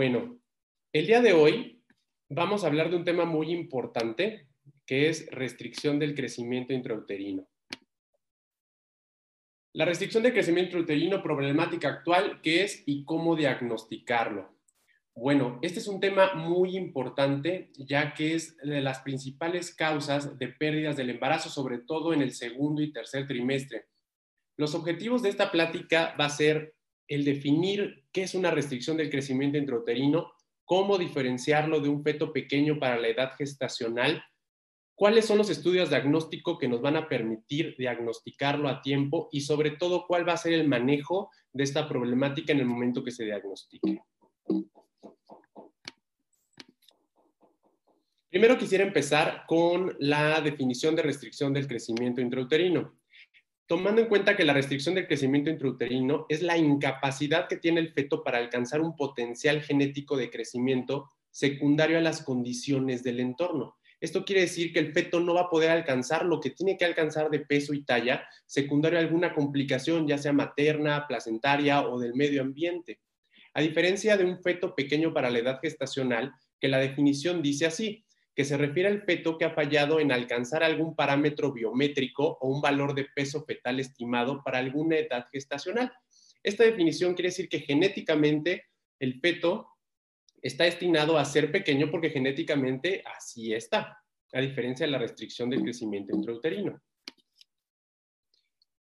Bueno, el día de hoy vamos a hablar de un tema muy importante, que es restricción del crecimiento intrauterino. La restricción del crecimiento intrauterino, problemática actual, ¿qué es y cómo diagnosticarlo? Bueno, este es un tema muy importante, ya que es de las principales causas de pérdidas del embarazo, sobre todo en el segundo y tercer trimestre. Los objetivos de esta plática va a ser el definir qué es una restricción del crecimiento intrauterino, cómo diferenciarlo de un feto pequeño para la edad gestacional, cuáles son los estudios diagnósticos que nos van a permitir diagnosticarlo a tiempo y sobre todo cuál va a ser el manejo de esta problemática en el momento que se diagnostique. Primero quisiera empezar con la definición de restricción del crecimiento intrauterino. Tomando en cuenta que la restricción del crecimiento intrauterino es la incapacidad que tiene el feto para alcanzar un potencial genético de crecimiento secundario a las condiciones del entorno. Esto quiere decir que el feto no va a poder alcanzar lo que tiene que alcanzar de peso y talla secundario a alguna complicación, ya sea materna, placentaria o del medio ambiente. A diferencia de un feto pequeño para la edad gestacional, que la definición dice así, que se refiere al feto que ha fallado en alcanzar algún parámetro biométrico o un valor de peso fetal estimado para alguna edad gestacional. Esta definición quiere decir que genéticamente el feto está destinado a ser pequeño porque genéticamente así está, a diferencia de la restricción del crecimiento intrauterino.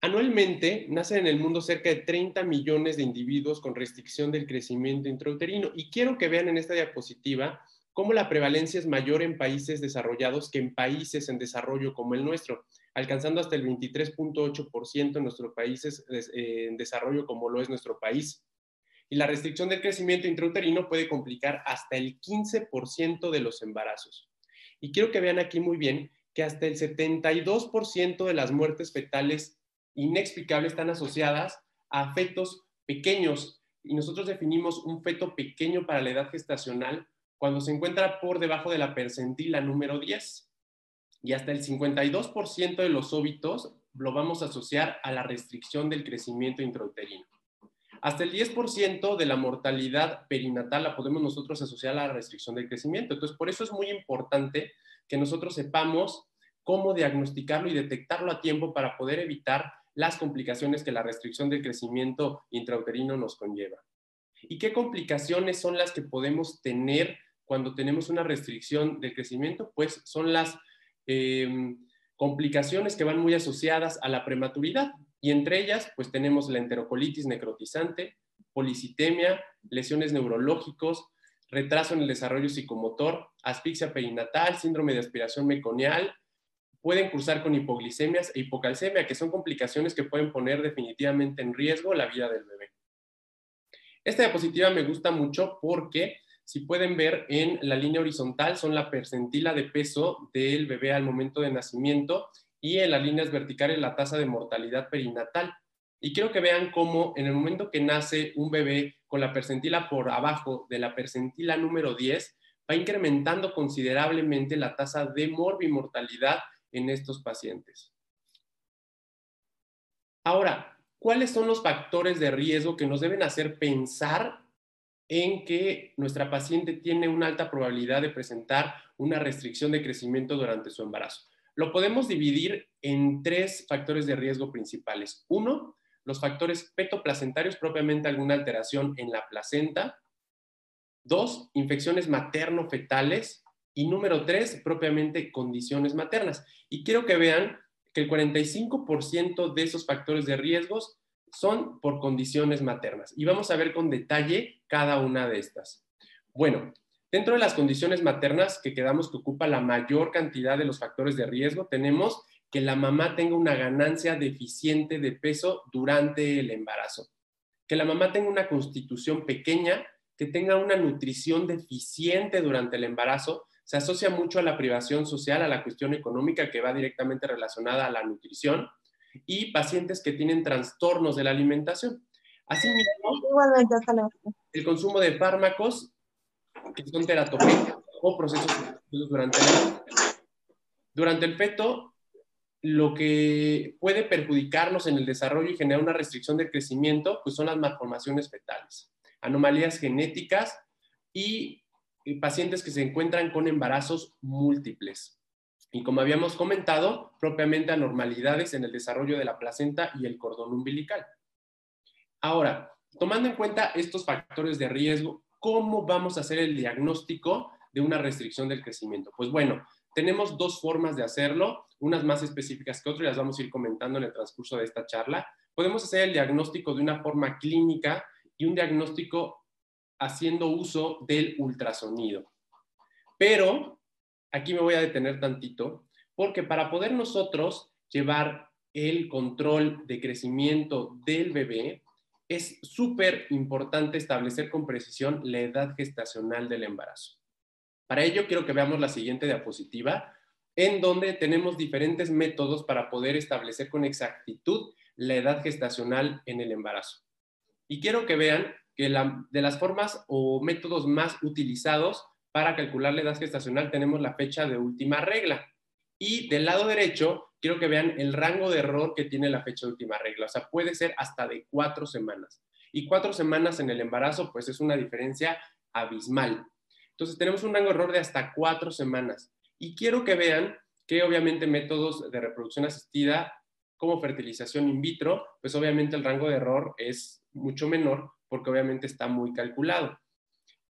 Anualmente nacen en el mundo cerca de 30 millones de individuos con restricción del crecimiento intrauterino y quiero que vean en esta diapositiva cómo la prevalencia es mayor en países desarrollados que en países en desarrollo como el nuestro, alcanzando hasta el 23.8% en nuestros países eh, en desarrollo como lo es nuestro país. Y la restricción del crecimiento intrauterino puede complicar hasta el 15% de los embarazos. Y quiero que vean aquí muy bien que hasta el 72% de las muertes fetales inexplicables están asociadas a fetos pequeños. Y nosotros definimos un feto pequeño para la edad gestacional cuando se encuentra por debajo de la percentila número 10. Y hasta el 52% de los óbitos lo vamos a asociar a la restricción del crecimiento intrauterino. Hasta el 10% de la mortalidad perinatal la podemos nosotros asociar a la restricción del crecimiento. Entonces, por eso es muy importante que nosotros sepamos cómo diagnosticarlo y detectarlo a tiempo para poder evitar las complicaciones que la restricción del crecimiento intrauterino nos conlleva. ¿Y qué complicaciones son las que podemos tener cuando tenemos una restricción del crecimiento, pues son las em, complicaciones que van muy asociadas a la prematuridad. Y entre ellas, pues tenemos la enterocolitis necrotizante, policitemia, lesiones neurológicos, retraso en el desarrollo psicomotor, asfixia perinatal, síndrome de aspiración meconial, pueden cursar con hipoglicemias e hipocalcemia, que son complicaciones que pueden poner definitivamente en riesgo la vida del bebé. Esta diapositiva me gusta mucho porque si pueden ver en la línea horizontal son la percentila de peso del bebé al momento de nacimiento y en las líneas verticales la tasa de mortalidad perinatal. Y quiero que vean cómo en el momento que nace un bebé con la percentila por abajo de la percentila número 10, va incrementando considerablemente la tasa de morbimortalidad en estos pacientes. Ahora, ¿cuáles son los factores de riesgo que nos deben hacer pensar en que nuestra paciente tiene una alta probabilidad de presentar una restricción de crecimiento durante su embarazo. Lo podemos dividir en tres factores de riesgo principales. Uno, los factores petoplacentarios, propiamente alguna alteración en la placenta. Dos, infecciones materno-fetales. Y número tres, propiamente condiciones maternas. Y quiero que vean que el 45% de esos factores de riesgos son por condiciones maternas. Y vamos a ver con detalle cada una de estas. Bueno, dentro de las condiciones maternas que quedamos que ocupa la mayor cantidad de los factores de riesgo, tenemos que la mamá tenga una ganancia deficiente de peso durante el embarazo, que la mamá tenga una constitución pequeña, que tenga una nutrición deficiente durante el embarazo, se asocia mucho a la privación social, a la cuestión económica que va directamente relacionada a la nutrición, y pacientes que tienen trastornos de la alimentación. Asimismo, el consumo de fármacos que son teratogénicos o procesos durante el, durante el feto, lo que puede perjudicarnos en el desarrollo y generar una restricción del crecimiento, pues son las malformaciones fetales. anomalías genéticas y pacientes que se encuentran con embarazos múltiples. Y como habíamos comentado, propiamente anormalidades en el desarrollo de la placenta y el cordón umbilical. Ahora, tomando en cuenta estos factores de riesgo, ¿cómo vamos a hacer el diagnóstico de una restricción del crecimiento? Pues bueno, tenemos dos formas de hacerlo, unas más específicas que otras, y las vamos a ir comentando en el transcurso de esta charla. Podemos hacer el diagnóstico de una forma clínica y un diagnóstico haciendo uso del ultrasonido. Pero aquí me voy a detener tantito, porque para poder nosotros llevar el control de crecimiento del bebé, es súper importante establecer con precisión la edad gestacional del embarazo. Para ello quiero que veamos la siguiente diapositiva, en donde tenemos diferentes métodos para poder establecer con exactitud la edad gestacional en el embarazo. Y quiero que vean que de las formas o métodos más utilizados para calcular la edad gestacional tenemos la fecha de última regla. Y del lado derecho, quiero que vean el rango de error que tiene la fecha de última regla. O sea, puede ser hasta de cuatro semanas. Y cuatro semanas en el embarazo, pues es una diferencia abismal. Entonces, tenemos un rango de error de hasta cuatro semanas. Y quiero que vean que obviamente métodos de reproducción asistida como fertilización in vitro, pues obviamente el rango de error es mucho menor porque obviamente está muy calculado.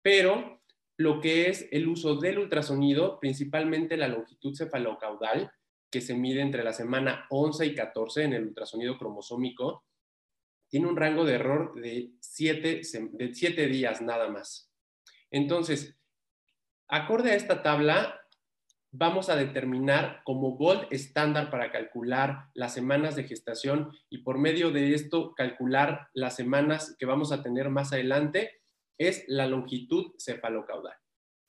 Pero lo que es el uso del ultrasonido, principalmente la longitud cefalocaudal, que se mide entre la semana 11 y 14 en el ultrasonido cromosómico, tiene un rango de error de 7 de siete días nada más. Entonces, acorde a esta tabla, vamos a determinar como gold estándar para calcular las semanas de gestación y por medio de esto calcular las semanas que vamos a tener más adelante es la longitud cefalocaudal.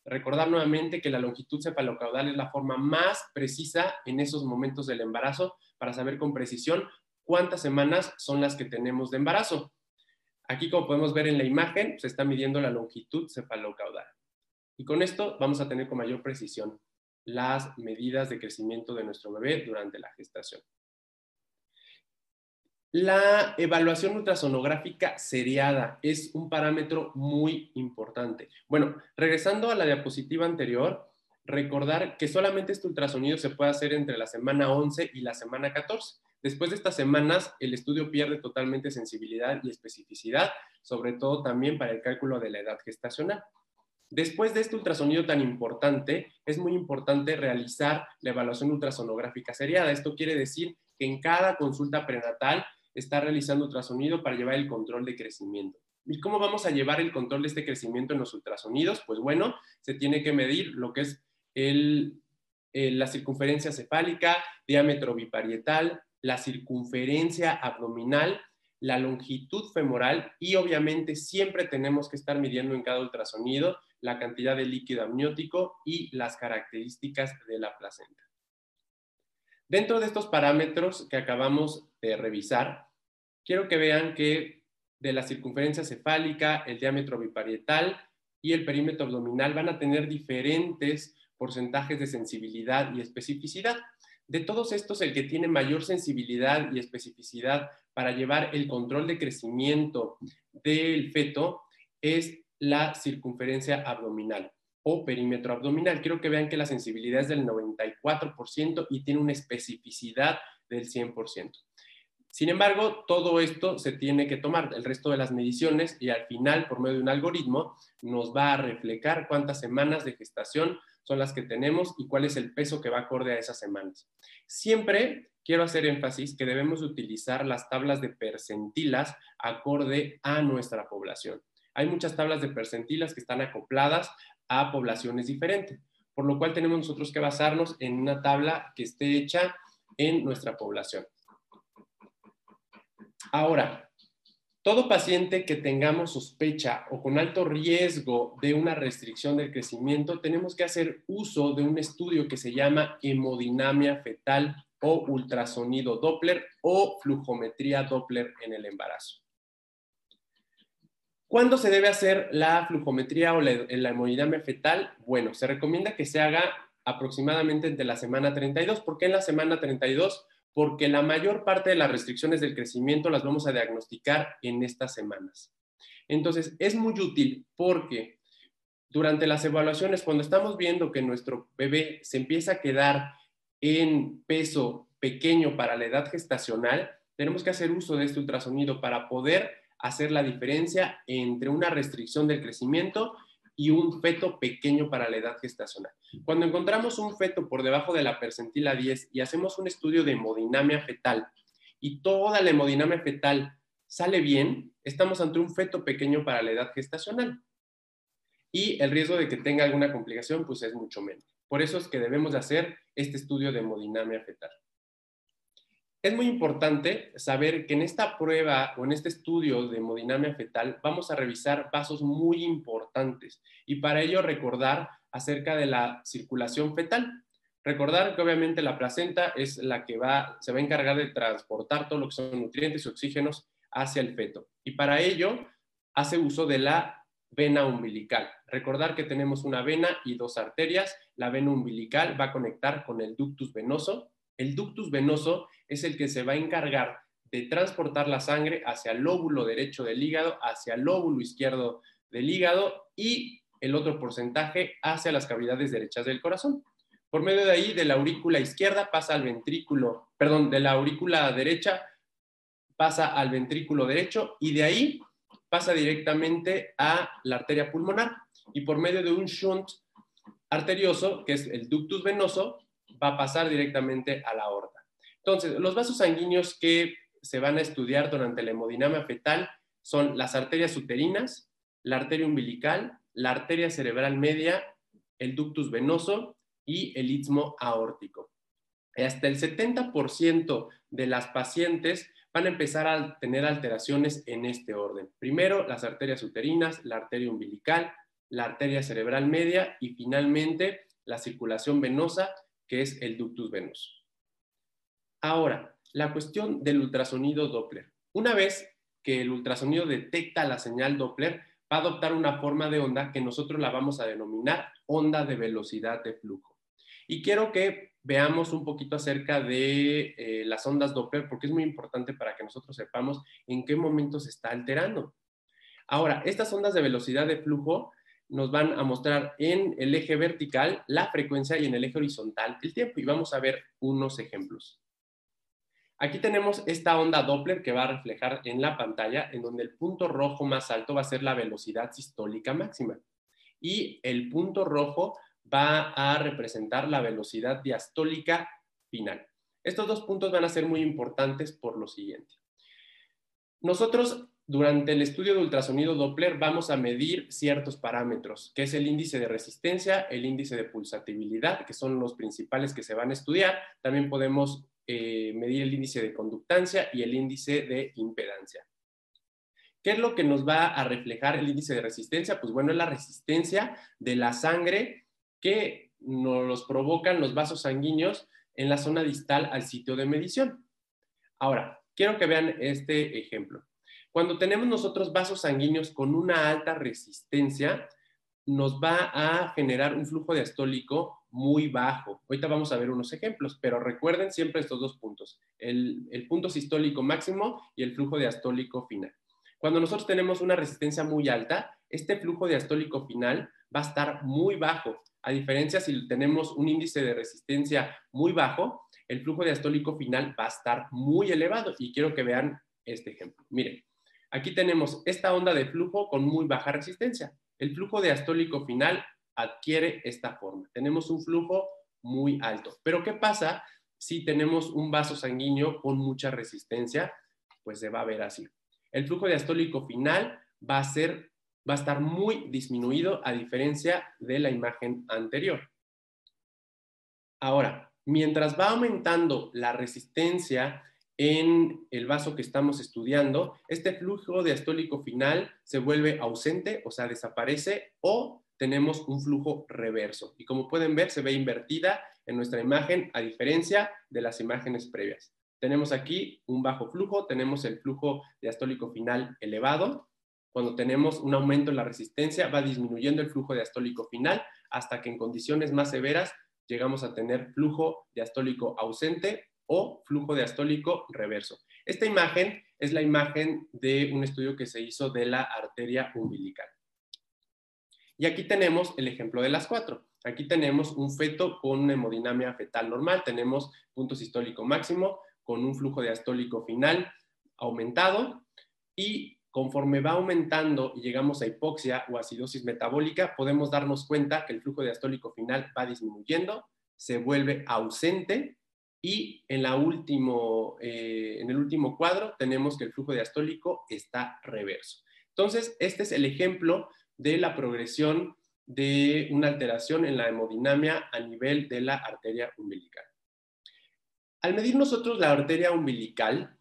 Recordar nuevamente que la longitud cefalocaudal es la forma más precisa en esos momentos del embarazo para saber con precisión cuántas semanas son las que tenemos de embarazo. Aquí, como podemos ver en la imagen, se está midiendo la longitud cefalocaudal. Y con esto vamos a tener con mayor precisión las medidas de crecimiento de nuestro bebé durante la gestación. La evaluación ultrasonográfica seriada es un parámetro muy importante. Bueno, regresando a la diapositiva anterior, recordar que solamente este ultrasonido se puede hacer entre la semana 11 y la semana 14. Después de estas semanas, el estudio pierde totalmente sensibilidad y especificidad, sobre todo también para el cálculo de la edad gestacional. Después de este ultrasonido tan importante, es muy importante realizar la evaluación ultrasonográfica seriada. Esto quiere decir que en cada consulta prenatal está realizando ultrasonido para llevar el control de crecimiento. ¿Y cómo vamos a llevar el control de este crecimiento en los ultrasonidos? Pues bueno, se tiene que medir lo que es la circunferencia cefálica, diámetro biparietal, la circunferencia abdominal, la longitud femoral y obviamente siempre tenemos que estar midiendo en cada ultrasonido la cantidad de líquido amniótico y las características de la placenta. Dentro de estos parámetros que acabamos de revisar, quiero que vean que de la circunferencia cefálica, el diámetro biparietal y el perímetro abdominal van a tener diferentes porcentajes de sensibilidad y especificidad. De todos estos, el que tiene mayor sensibilidad y especificidad para llevar el control de crecimiento del feto es la circunferencia abdominal o perímetro abdominal. Quiero que vean que la sensibilidad es del 94% y tiene una especificidad del 100%. Sin embargo, todo esto se tiene que tomar, el resto de las mediciones, y al final, por medio de un algoritmo, nos va a reflejar cuántas semanas de gestación son las que tenemos y cuál es el peso que va acorde a esas semanas. Siempre quiero hacer énfasis que debemos utilizar las tablas de percentilas acorde a nuestra población. Hay muchas tablas de percentilas que están acopladas a poblaciones diferentes, por lo cual tenemos nosotros que basarnos en una tabla que esté hecha en nuestra población. Ahora, todo paciente que tengamos sospecha o con alto riesgo de una restricción del crecimiento, tenemos que hacer uso de un estudio que se llama hemodinamia fetal o ultrasonido Doppler o flujometría Doppler en el embarazo. ¿Cuándo se debe hacer la flujometría o la, hemodinamia fetal? Bueno, se recomienda que se haga aproximadamente entre la semana 32. ¿Por qué en la semana 32? Porque la mayor parte de las restricciones del crecimiento las vamos a diagnosticar en estas semanas. Entonces, es muy útil porque durante las evaluaciones, cuando estamos viendo que nuestro bebé se empieza a quedar en peso pequeño para la edad gestacional, tenemos que hacer uso de este ultrasonido para poder hacer la diferencia entre una restricción del crecimiento y un feto pequeño para la edad gestacional. Cuando encontramos un feto por debajo de la percentila 10 y hacemos un estudio de hemodinamia fetal y toda la hemodinamia fetal sale bien, estamos ante un feto pequeño para la edad gestacional. Y el riesgo de que tenga alguna complicación pues es mucho menos. Por eso es que debemos de hacer este estudio de hemodinamia fetal. Es muy importante saber que en esta prueba o en este estudio de hemodinamia fetal vamos a revisar vasos muy importantes y para ello recordar acerca de la circulación fetal. Recordar que obviamente la placenta es la que va, se va a encargar de transportar todo lo que son nutrientes y oxígenos hacia el feto. Y para ello hace uso de la vena umbilical. Recordar que tenemos una vena y dos arterias. La vena umbilical va a conectar con el ductus venoso. El ductus venoso es el que se va a encargar de transportar la sangre hacia el lóbulo derecho del hígado, hacia el lóbulo izquierdo del hígado y el otro porcentaje hacia las cavidades derechas del corazón. Por medio de ahí, de la aurícula izquierda pasa al ventrículo, perdón, de la aurícula derecha pasa al ventrículo derecho y de ahí pasa directamente a la arteria pulmonar y por medio de un shunt arterioso, que es el ductus venoso, va a pasar directamente a la aorta. Entonces, los vasos sanguíneos que se van a estudiar durante la hemodinamia fetal son las arterias uterinas, la arteria umbilical, la arteria cerebral media, el ductus venoso y el istmo aórtico. Hasta el 70% de las pacientes van a empezar a tener alteraciones en este orden. Primero, las arterias uterinas, la arteria umbilical, la arteria cerebral media y finalmente la circulación venosa, que es el ductus venoso. Ahora, la cuestión del ultrasonido Doppler. Una vez que el ultrasonido detecta la señal Doppler, va a adoptar una forma de onda que nosotros la vamos a denominar onda de velocidad de flujo. Y quiero que veamos un poquito acerca de eh, las ondas Doppler, porque es muy importante para que nosotros sepamos en qué momento se está alterando. Ahora, estas ondas de velocidad de flujo nos van a mostrar en el eje vertical la frecuencia y en el eje horizontal el tiempo. Y vamos a ver unos ejemplos. Aquí tenemos esta onda Doppler que va a reflejar en la pantalla, en donde el punto rojo más alto va a ser la velocidad sistólica máxima. Y el punto rojo va a representar la velocidad diastólica final. Estos dos puntos van a ser muy importantes por lo siguiente. Nosotros durante el estudio de ultrasonido Doppler vamos a medir ciertos parámetros, que es el índice de resistencia, el índice de pulsatividad, que son los principales que se van a estudiar. También podemos eh, medir el índice de conductancia y el índice de impedancia. ¿Qué es lo que nos va a reflejar el índice de resistencia? Pues bueno, es la resistencia de la sangre que nos provocan los vasos sanguíneos en la zona distal al sitio de medición. Ahora, quiero que vean este ejemplo. Cuando tenemos nosotros vasos sanguíneos con una alta resistencia, nos va a generar un flujo diastólico muy bajo. Ahorita vamos a ver unos ejemplos, pero recuerden siempre estos dos puntos, el, el punto sistólico máximo y el flujo diastólico final. Cuando nosotros tenemos una resistencia muy alta, este flujo diastólico final va a estar muy bajo a diferencia si tenemos un índice de resistencia muy bajo, el flujo diastólico final va a estar muy elevado. Y quiero que vean este ejemplo. Miren, aquí tenemos esta onda de flujo con muy baja resistencia. El flujo diastólico final adquiere esta forma. Tenemos un flujo muy alto. Pero ¿qué pasa si tenemos un vaso sanguíneo con mucha resistencia? Pues se va a ver así. El flujo diastólico final va a ser va a estar muy disminuido a diferencia de la imagen anterior. Ahora, mientras va aumentando la resistencia en el vaso que estamos estudiando, este flujo diastólico final se vuelve ausente, o sea, desaparece, o tenemos un flujo reverso. Y como pueden ver, se ve invertida en nuestra imagen, a diferencia de las imágenes previas. Tenemos aquí un bajo flujo, tenemos el flujo diastólico final elevado, cuando tenemos un aumento en la resistencia, va disminuyendo el flujo diastólico final hasta que en condiciones más severas llegamos a tener flujo diastólico ausente o flujo diastólico reverso. Esta imagen es la imagen de un estudio que se hizo de la arteria umbilical. Y aquí tenemos el ejemplo de las cuatro. Aquí tenemos un feto con una hemodinamia fetal normal, tenemos punto sistólico máximo con un flujo diastólico final aumentado y conforme va aumentando y llegamos a hipoxia o acidosis metabólica, podemos darnos cuenta que el flujo diastólico final va disminuyendo, se vuelve ausente y en, la último, eh, en el último cuadro tenemos que el flujo diastólico está reverso. Entonces, este es el ejemplo de la progresión de una alteración en la hemodinamia a nivel de la arteria umbilical. Al medir nosotros la arteria umbilical,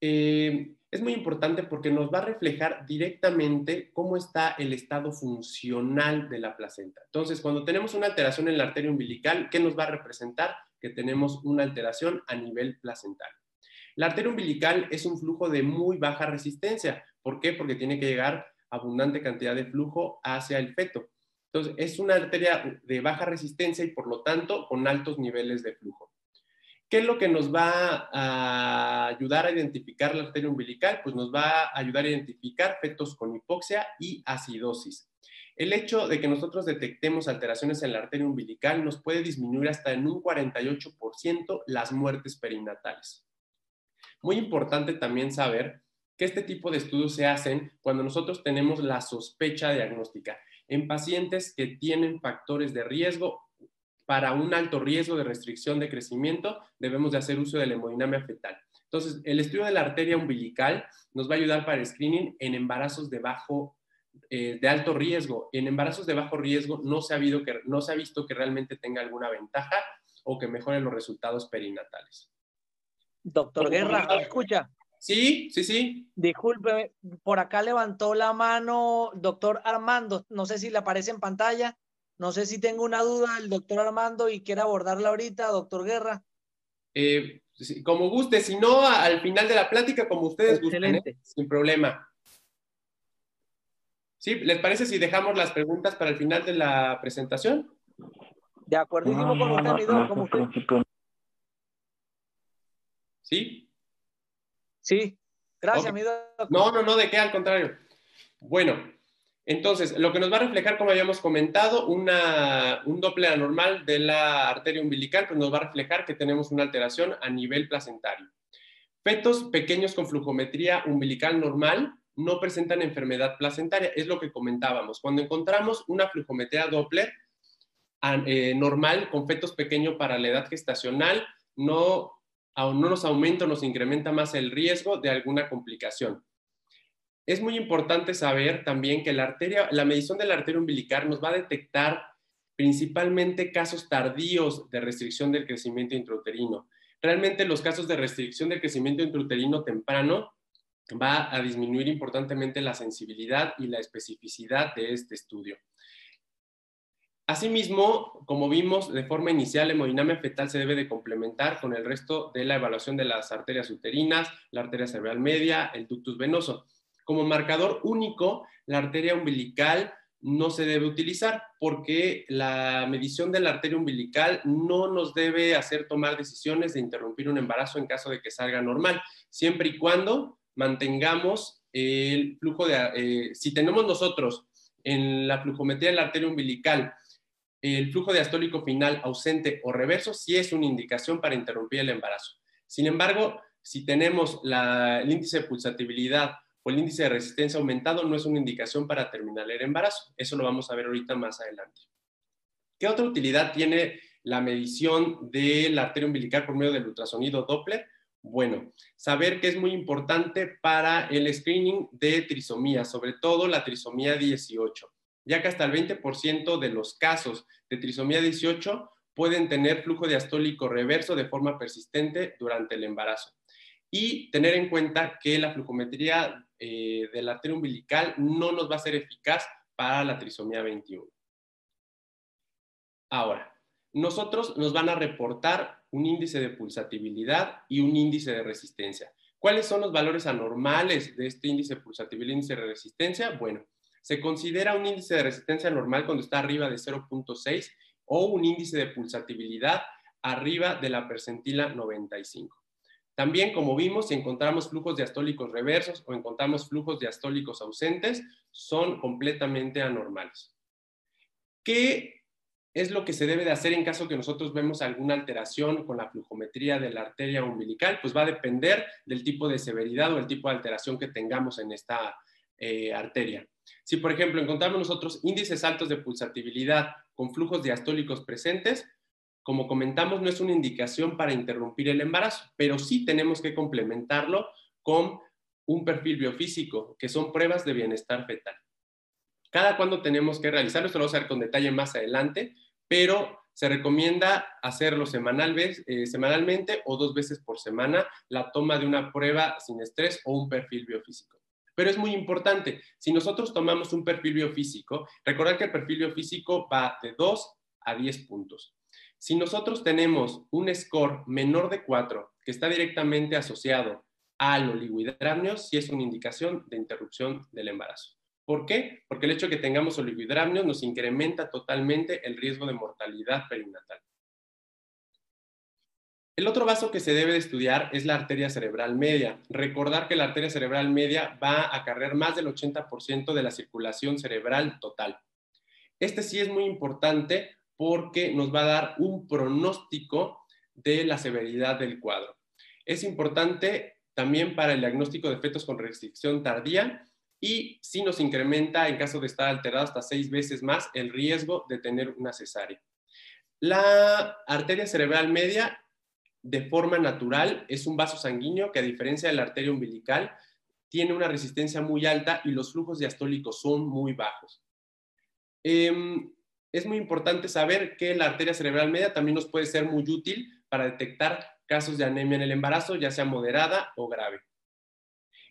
eh, es muy importante porque nos va a reflejar directamente cómo está el estado funcional de la placenta. Entonces, cuando tenemos una alteración en la arteria umbilical, ¿qué nos va a representar? Que tenemos una alteración a nivel placental. La arteria umbilical es un flujo de muy baja resistencia. ¿Por qué? Porque tiene que llegar abundante cantidad de flujo hacia el feto. Entonces, es una arteria de baja resistencia y por lo tanto con altos niveles de flujo. ¿Qué es lo que nos va a ayudar a identificar la arteria umbilical? Pues nos va a ayudar a identificar fetos con hipoxia y acidosis. El hecho de que nosotros detectemos alteraciones en la arteria umbilical nos puede disminuir hasta en un 48% las muertes perinatales. Muy importante también saber que este tipo de estudios se hacen cuando nosotros tenemos la sospecha diagnóstica en pacientes que tienen factores de riesgo para un alto riesgo de restricción de crecimiento, debemos de hacer uso de la hemodinamia fetal. Entonces, el estudio de la arteria umbilical nos va a ayudar para el screening en embarazos de bajo, eh, de alto riesgo. En embarazos de bajo riesgo no se, ha habido que, no se ha visto que realmente tenga alguna ventaja o que mejore los resultados perinatales. Doctor Guerra, escucha. Sí, sí, sí. Disculpe, por acá levantó la mano doctor Armando. No sé si le aparece en pantalla. No sé si tengo una duda el doctor Armando y quiere abordarla ahorita, doctor Guerra. Eh, como guste, si no, al final de la plática, como ustedes gusten, ¿eh? sin problema. ¿Sí? ¿Les parece si dejamos las preguntas para el final de la presentación? De acuerdo con usted, como usted. ¿Sí? Sí. Gracias, mi doctor. No, no, no, de qué, al contrario. Bueno, entonces, lo que nos va a reflejar, como habíamos comentado, un doble anormal de la arteria umbilical, pues nos va a reflejar que tenemos una alteración a nivel placentario. Fetos pequeños con flujometría umbilical normal no presentan enfermedad placentaria, es lo que comentábamos. Cuando encontramos una flujometría Doppler eh, normal con fetos pequeños para la edad gestacional, no, no nos aumenta o nos incrementa más el riesgo de alguna complicación. Es muy importante saber también que la arteria, la medición de la arteria umbilical nos va a detectar principalmente casos tardíos de restricción del crecimiento intrauterino. Realmente los casos de restricción del crecimiento intrauterino temprano va a disminuir importantemente la sensibilidad y la especificidad de este estudio. Asimismo, como vimos de forma inicial, la hemodinamia fetal se debe de complementar con el resto de la evaluación de las arterias uterinas, la arteria cerebral media, el ductus venoso. Como marcador único, la arteria umbilical no se debe utilizar porque la medición de la arteria umbilical no nos debe hacer tomar decisiones de interrumpir un embarazo en caso de que salga normal, siempre y cuando mantengamos el flujo de, eh, si tenemos nosotros en la flujometría de la arteria umbilical el flujo diastólico final ausente o reverso, sí es una indicación para interrumpir el embarazo. Sin embargo, si tenemos el índice de pulsatibilidad el índice de resistencia aumentado no es una indicación para terminar el embarazo. Eso lo vamos a ver ahorita más adelante. ¿Qué otra utilidad tiene la medición de la arteria umbilical por medio del ultrasonido Doppler? Bueno, saber que es muy importante para el screening de trisomía, sobre todo la trisomía 18, ya que hasta el 20% de los casos de trisomía 18 pueden tener flujo diastólico reverso de forma persistente durante el embarazo. Y tener en cuenta que la flujometría eh, de la umbilical no nos va a ser eficaz para la trisomía 21. Ahora, nosotros nos van a reportar un índice de pulsatibilidad y un índice de resistencia. ¿Cuáles son los valores anormales de este índice de pulsatibilidad y índice de resistencia? Bueno, se considera un índice de resistencia normal cuando está arriba de 0.6 o un índice de pulsatibilidad arriba de la percentila 95. También, como vimos, si encontramos flujos diastólicos reversos o encontramos flujos diastólicos ausentes, son completamente anormales. ¿Qué es lo que se debe de hacer en caso que nosotros vemos alguna alteración con la flujometría de la arteria umbilical? Pues va a depender del tipo de severidad o el tipo de alteración que tengamos en esta eh, arteria. Si, por ejemplo, encontramos nosotros índices altos de pulsatividad con flujos diastólicos presentes, como comentamos, no es una indicación para interrumpir el embarazo, pero sí tenemos que complementarlo con un perfil biofísico, que son pruebas de bienestar fetal. Cada cuándo tenemos que realizarlo, esto lo vamos a ver con detalle más adelante, pero se recomienda hacerlo eh, semanalmente o dos veces por semana la toma de una prueba sin estrés o un perfil biofísico. Pero es muy importante, si nosotros tomamos un perfil biofísico, recordar que el perfil biofísico va de 2 a 10 puntos. Si nosotros tenemos un score menor de 4 que está directamente asociado al oligohidramnio, sí es una indicación de interrupción del embarazo. ¿Por qué? Porque el hecho de que tengamos oligohidramnios nos incrementa totalmente el riesgo de mortalidad perinatal. El otro vaso que se debe de estudiar es la arteria cerebral media. Recordar que la arteria cerebral media va a acarrear más del 80% de la circulación cerebral total. Este sí es muy importante porque nos va a dar un pronóstico de la severidad del cuadro. Es importante también para el diagnóstico de fetos con restricción tardía y si nos incrementa, en caso de estar alterado, hasta seis veces más el riesgo de tener una cesárea. La arteria cerebral media, de forma natural, es un vaso sanguíneo que a diferencia de la arteria umbilical, tiene una resistencia muy alta y los flujos diastólicos son muy bajos. Em, es muy importante saber que la arteria cerebral media también nos puede ser muy útil para detectar casos de anemia en el embarazo, ya sea moderada o grave.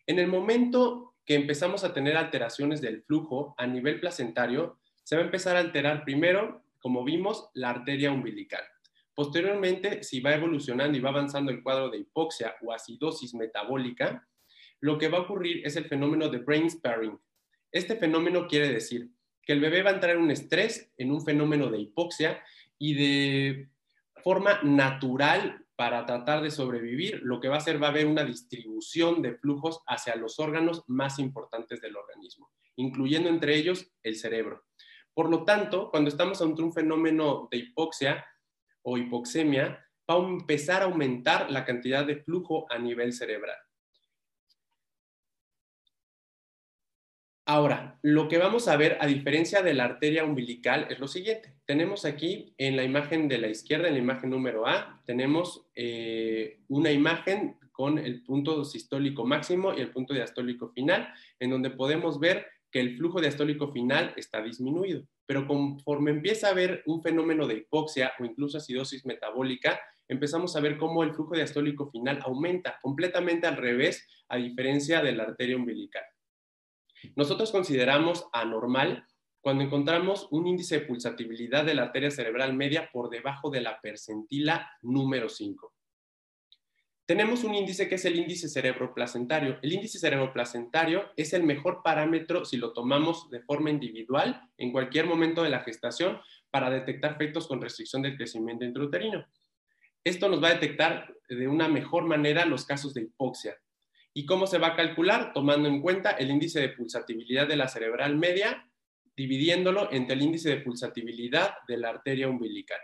En el momento que empezamos a tener alteraciones del flujo a nivel placentario, se va a empezar a alterar primero, como vimos, la arteria umbilical. Posteriormente, si va evolucionando y va avanzando el cuadro de hipoxia o acidosis metabólica, lo que va a ocurrir es el fenómeno de brain sparing. Este fenómeno quiere decir que el bebé va a entrar en un estrés, en un fenómeno de hipoxia y de forma natural para tratar de sobrevivir, lo que va a hacer va a haber una distribución de flujos hacia los órganos más importantes del organismo, incluyendo entre ellos el cerebro. Por lo tanto, cuando estamos ante un fenómeno de hipoxia o hipoxemia, va a empezar a aumentar la cantidad de flujo a nivel cerebral. Ahora, lo que vamos a ver, a diferencia de la arteria umbilical, es lo siguiente. Tenemos aquí en la imagen de la izquierda, en la imagen número A, tenemos eh, una imagen con el punto sistólico máximo y el punto diastólico final, en donde podemos ver que el flujo diastólico final está disminuido. Pero conforme empieza a haber un fenómeno de hipoxia o incluso acidosis metabólica, empezamos a ver cómo el flujo diastólico final aumenta completamente al revés, a diferencia de la arteria umbilical. Nosotros consideramos anormal cuando encontramos un índice de pulsatividad de la arteria cerebral media por debajo de la percentila número 5. Tenemos un índice que es el índice cerebroplacentario. El índice cerebroplacentario es el mejor parámetro si lo tomamos de forma individual en cualquier momento de la gestación para detectar fetos con restricción del crecimiento intrauterino. Esto nos va a detectar de una mejor manera los casos de hipoxia, ¿Y cómo se va a calcular? Tomando en cuenta el índice de pulsatividad de la cerebral media, dividiéndolo entre el índice de pulsatividad de la arteria umbilical.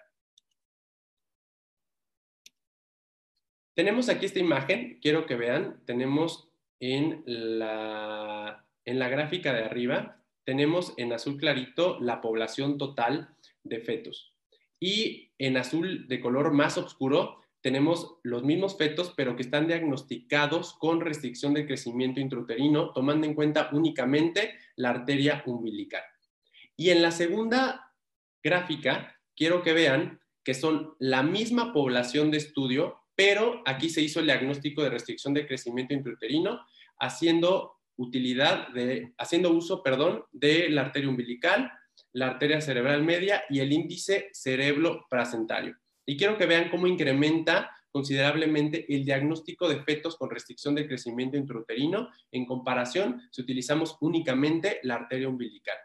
Tenemos aquí esta imagen, quiero que vean, tenemos en la, en la gráfica de arriba, tenemos en azul clarito la población total de fetos. Y en azul de color más oscuro tenemos los mismos fetos, pero que están diagnosticados con restricción de crecimiento intrauterino, tomando en cuenta únicamente la arteria umbilical. Y en la segunda gráfica, quiero que vean que son la misma población de estudio, pero aquí se hizo el diagnóstico de restricción de crecimiento intrauterino, haciendo utilidad de, haciendo uso, perdón, de la arteria umbilical, la arteria cerebral media y el índice cerebro placentario. Y quiero que vean cómo incrementa considerablemente el diagnóstico de fetos con restricción de crecimiento intrauterino en comparación si utilizamos únicamente la arteria umbilical.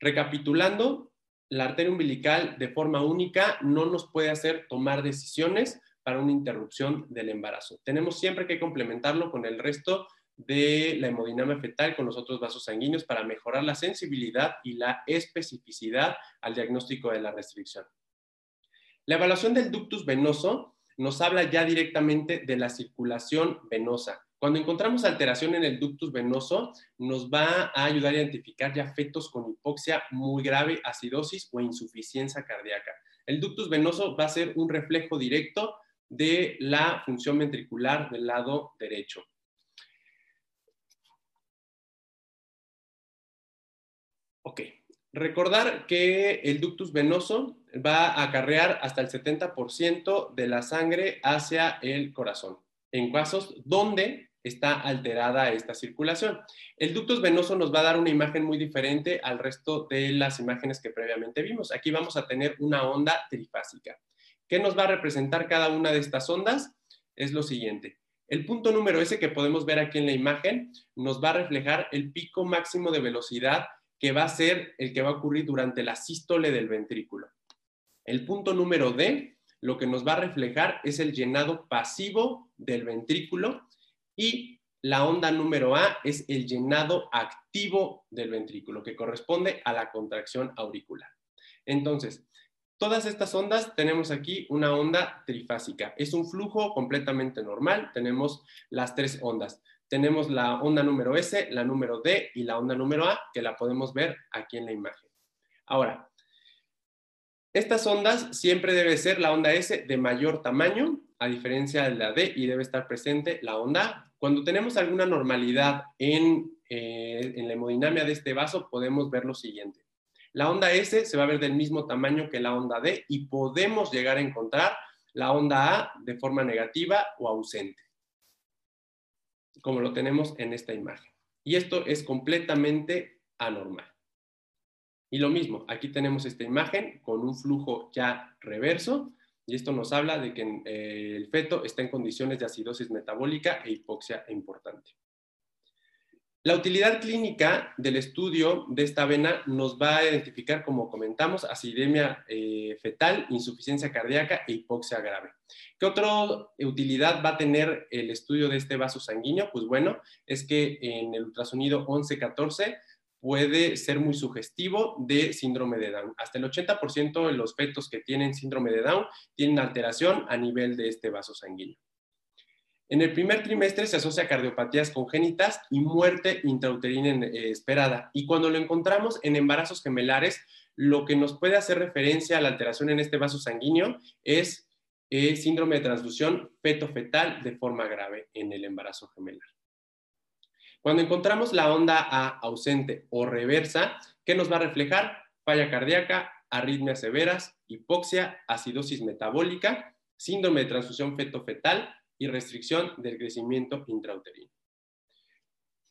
Recapitulando, la arteria umbilical de forma única no nos puede hacer tomar decisiones para una interrupción del embarazo. Tenemos siempre que complementarlo con el resto de la hemodinamia fetal con los otros vasos sanguíneos para mejorar la sensibilidad y la especificidad al diagnóstico de la restricción. La evaluación del ductus venoso nos habla ya directamente de la circulación venosa. Cuando encontramos alteración en el ductus venoso, nos va a ayudar a identificar ya fetos con hipoxia muy grave, acidosis o insuficiencia cardíaca. El ductus venoso va a ser un reflejo directo de la función ventricular del lado derecho. Ok, recordar que el ductus venoso va a acarrear hasta el 70% de la sangre hacia el corazón, en casos donde está alterada esta circulación. El ductus venoso nos va a dar una imagen muy diferente al resto de las imágenes que previamente vimos. Aquí vamos a tener una onda trifásica. ¿Qué nos va a representar cada una de estas ondas? Es lo siguiente. El punto número S que podemos ver aquí en la imagen nos va a reflejar el pico máximo de velocidad que va a ser el que va a ocurrir durante la sístole del ventrículo. El punto número D, lo que nos va a reflejar es el llenado pasivo del ventrículo y la onda número A es el llenado activo del ventrículo, que corresponde a la contracción auricular. Entonces, todas estas ondas tenemos aquí una onda trifásica. Es un flujo completamente normal. Tenemos las tres ondas tenemos la onda número S, la número D y la onda número A, que la podemos ver aquí en la imagen. Ahora, estas ondas siempre debe ser la onda S de mayor tamaño, a diferencia de la D, y debe estar presente la onda A. Cuando tenemos alguna normalidad en, eh, en la hemodinamia de este vaso, podemos ver lo siguiente. La onda S se va a ver del mismo tamaño que la onda D y podemos llegar a encontrar la onda A de forma negativa o ausente como lo tenemos en esta imagen. Y esto es completamente anormal. Y lo mismo, aquí tenemos esta imagen con un flujo ya reverso y esto nos habla de que eh, el feto está en condiciones de acidosis metabólica e hipoxia importante. La utilidad clínica del estudio de esta vena nos va a identificar, como comentamos, acidemia eh, fetal, insuficiencia cardíaca e hipoxia grave. ¿Qué otra utilidad va a tener el estudio de este vaso sanguíneo? Pues bueno, es que en el ultrasonido 11-14 puede ser muy sugestivo de síndrome de Down. Hasta el 80% de los fetos que tienen síndrome de Down tienen alteración a nivel de este vaso sanguíneo. En el primer trimestre se asocia a cardiopatías congénitas y muerte intrauterina eh, esperada. Y cuando lo encontramos en embarazos gemelares, lo que nos puede hacer referencia a la alteración en este vaso sanguíneo es síndrome de transfusión feto-fetal de forma grave en el embarazo gemelar. Cuando encontramos la onda A ausente o reversa, ¿qué nos va a reflejar? Falla cardíaca, arritmias severas, hipoxia, acidosis metabólica, síndrome de transfusión feto-fetal, y restricción del crecimiento intrauterino.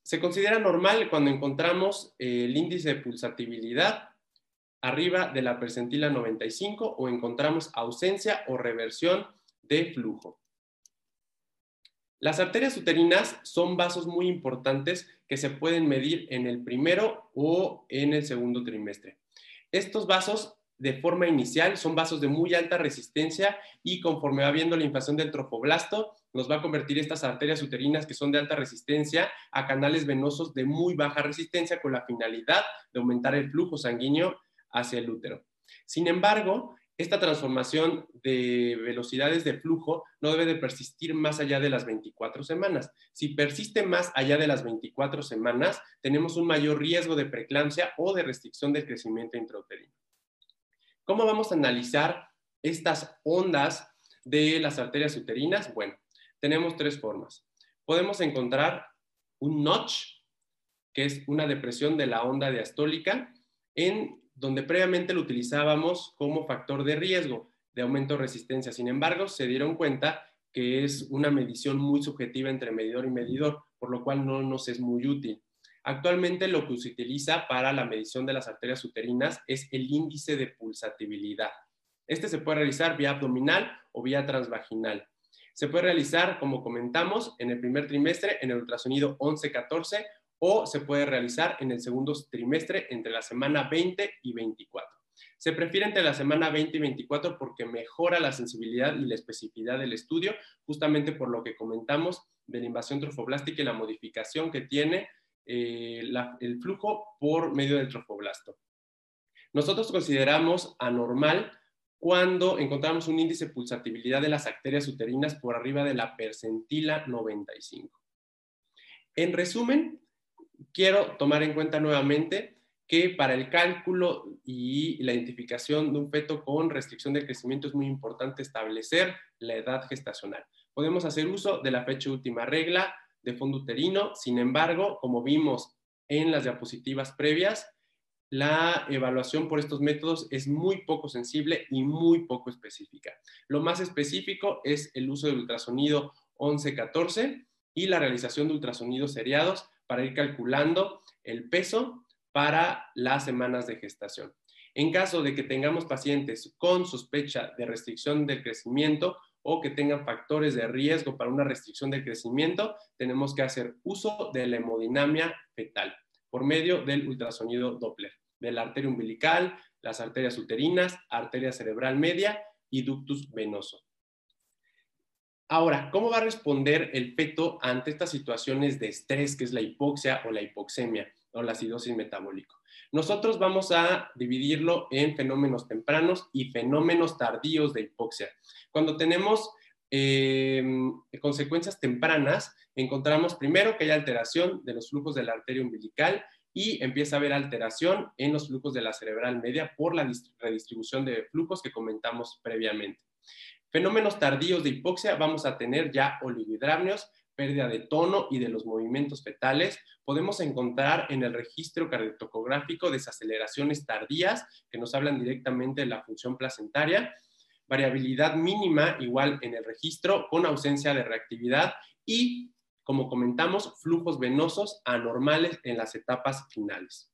Se considera normal cuando encontramos eh, el índice de pulsatibilidad arriba de la percentila 95 o encontramos ausencia o reversión de flujo. Las arterias uterinas son vasos muy importantes que se pueden medir en el primero o en el segundo trimestre. Estos vasos de forma inicial son vasos de muy alta resistencia y conforme va viendo la inflación del trofoblasto, nos va a convertir estas arterias uterinas que son de alta resistencia a canales venosos de muy baja resistencia con la finalidad de aumentar el flujo sanguíneo hacia el útero. Sin embargo, esta transformación de velocidades de flujo no debe de persistir más allá de las 24 semanas. Si persiste más allá de las 24 semanas, tenemos un mayor riesgo de preeclampsia o de restricción del crecimiento intrauterino. ¿Cómo vamos a analizar estas ondas de las arterias uterinas? Bueno, tenemos tres formas. Podemos encontrar un notch, que es una depresión de la onda diastólica, en donde previamente lo utilizábamos como factor de riesgo de aumento de resistencia. Sin embargo, se dieron cuenta que es una medición muy subjetiva entre medidor y medidor, por lo cual no nos es muy útil. Actualmente lo que se utiliza para la medición de las arterias uterinas es el índice de pulsatibilidad. Este se puede realizar vía abdominal o vía transvaginal. Se puede realizar, como comentamos, en el primer trimestre en el ultrasonido 11-14 o se puede realizar en el segundo trimestre entre la semana 20 y 24. Se prefiere entre la semana 20 y 24 porque mejora la sensibilidad y la especificidad del estudio, justamente por lo que comentamos de la invasión trofoblástica y la modificación que tiene eh, el flujo por medio del trofoblasto. Nosotros consideramos anormal cuando encontramos un índice de pulsatibilidad de las arterias uterinas por arriba de la percentila 95. En resumen, quiero tomar en cuenta nuevamente que para el cálculo y la identificación de un feto con restricción de crecimiento es muy importante establecer la edad gestacional. Podemos hacer uso de la fecha última regla de fondo uterino, sin embargo, como vimos en las diapositivas previas, la evaluación por estos métodos es muy poco sensible y muy poco específica. Lo más específico es el uso del ultrasonido 11-14 y la realización de ultrasonidos seriados para ir calculando el peso para las semanas de gestación. En caso de que tengamos pacientes con sospecha de restricción del crecimiento o que tengan factores de riesgo para una restricción del crecimiento, tenemos que hacer uso de la hemodinamia fetal por medio del ultrasonido Doppler de la arteria umbilical, las arterias uterinas, arteria cerebral media y ductus venoso. Ahora, ¿cómo va a responder el feto ante estas situaciones de estrés, que es la hipoxia o la hipoxemia o la acidosis metabólica? Nosotros vamos a dividirlo en fenómenos tempranos y fenómenos tardíos de hipoxia. Cuando tenemos em, consecuencias tempranas, encontramos primero que hay alteración de los flujos de la arteria umbilical y empieza a haber alteración en los flujos de la cerebral media por la redistribución de flujos que comentamos previamente. Fenómenos tardíos de hipoxia, vamos a tener ya oligohidramnios, pérdida de tono y de los movimientos fetales. Podemos encontrar en el registro cardiotocográfico desaceleraciones tardías que nos hablan directamente de la función placentaria, variabilidad mínima igual en el registro con ausencia de reactividad y como comentamos, flujos venosos anormales en las etapas finales.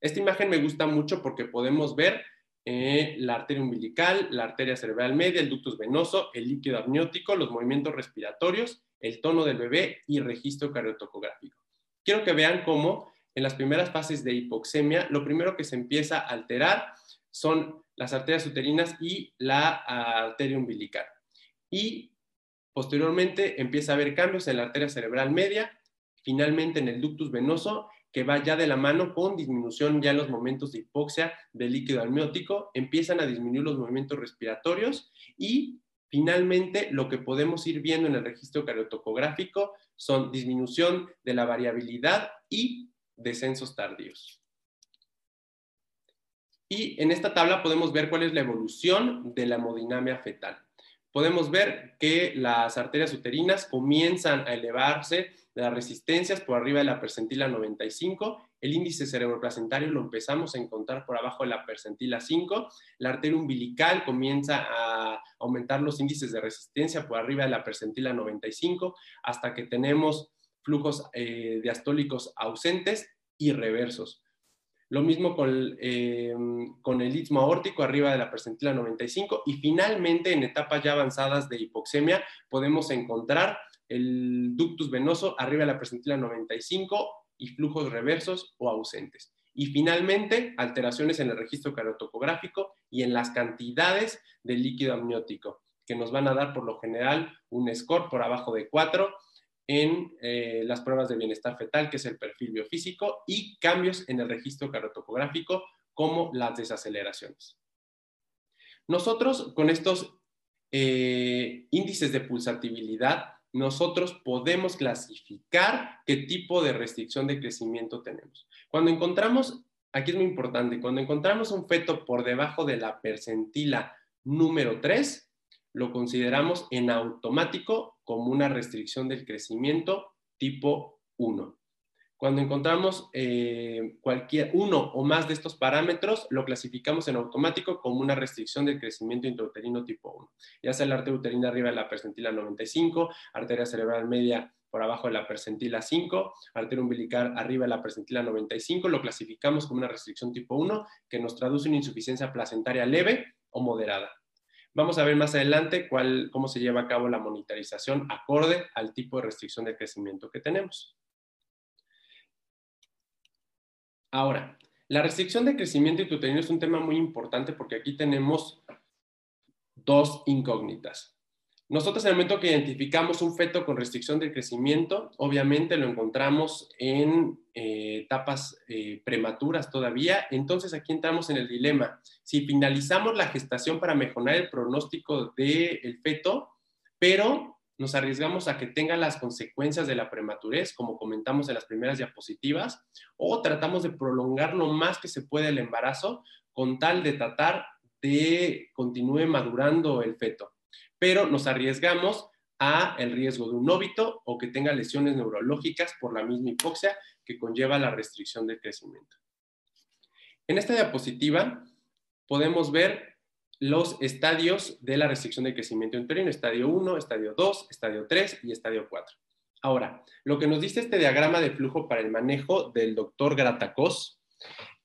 Esta imagen me gusta mucho porque podemos ver eh, la arteria umbilical, la arteria cerebral media, el ductus venoso, el líquido amniótico, los movimientos respiratorios, el tono del bebé y registro cariotocográfico. Quiero que vean cómo en las primeras fases de hipoxemia, lo primero que se empieza a alterar son las arterias uterinas y la arteria umbilical. Y Posteriormente empieza a haber cambios en la arteria cerebral media, finalmente en el ductus venoso, que va ya de la mano con disminución ya en los momentos de hipoxia del líquido amniótico, empiezan a disminuir los movimientos respiratorios y finalmente lo que podemos ir viendo en el registro cariotocográfico son disminución de la variabilidad y descensos tardíos. Y en esta tabla podemos ver cuál es la evolución de la hemodinamia fetal podemos ver que las arterias uterinas comienzan a elevarse de las resistencias por arriba de la percentila 95, el índice cerebroplacentario lo empezamos a encontrar por abajo de la percentila 5, la arteria umbilical comienza a aumentar los índices de resistencia por arriba de la percentila 95, hasta que tenemos flujos eh, diastólicos ausentes y reversos. Lo mismo con, eh, con el istmo aórtico arriba de la percentila 95 y finalmente en etapas ya avanzadas de hipoxemia podemos encontrar el ductus venoso arriba de la percentila 95 y flujos reversos o ausentes. Y finalmente, alteraciones en el registro carotocográfico y en las cantidades de líquido amniótico, que nos van a dar por lo general un score por abajo de 4 en eh, las pruebas de bienestar fetal, que es el perfil biofísico, y cambios en el registro carotocográfico, como las desaceleraciones. Nosotros, con estos eh, índices de pulsatibilidad, nosotros podemos clasificar qué tipo de restricción de crecimiento tenemos. Cuando encontramos, aquí es muy importante, cuando encontramos un feto por debajo de la percentila número 3, lo consideramos en automático como una restricción del crecimiento tipo 1. Cuando encontramos eh, cualquier uno o más de estos parámetros, lo clasificamos en automático como una restricción del crecimiento intrauterino tipo 1. Ya sea la arteria uterina arriba de la percentila 95, arteria cerebral media por abajo de la percentila 5, arteria umbilical arriba de la percentila 95, lo clasificamos como una restricción tipo 1 que nos traduce una insuficiencia placentaria leve o moderada. Vamos a ver más adelante cuál, cómo se lleva a cabo la monitorización acorde al tipo de restricción de crecimiento que tenemos. Ahora, La restricción de crecimiento intrauterino es un tema muy importante porque aquí tenemos dos incógnitas. Nosotros en el momento que identificamos un feto con restricción del crecimiento, obviamente lo encontramos en eh, etapas eh, prematuras todavía. Entonces aquí entramos en el dilema. Si finalizamos la gestación para mejorar el pronóstico del feto, pero nos arriesgamos a que tenga las consecuencias de la prematurez, como comentamos en las primeras diapositivas, o tratamos de prolongar lo más que se puede el embarazo con tal de tratar de continúe madurando el feto pero nos arriesgamos a el riesgo de un óbito o que tenga lesiones neurológicas por la misma hipoxia que conlleva la restricción del crecimiento. En esta diapositiva podemos ver los estadios de la restricción del crecimiento uterino, estadio 1, estadio 2, estadio 3 y estadio 4. Ahora, lo que nos dice este diagrama de flujo para el manejo del doctor Gratacos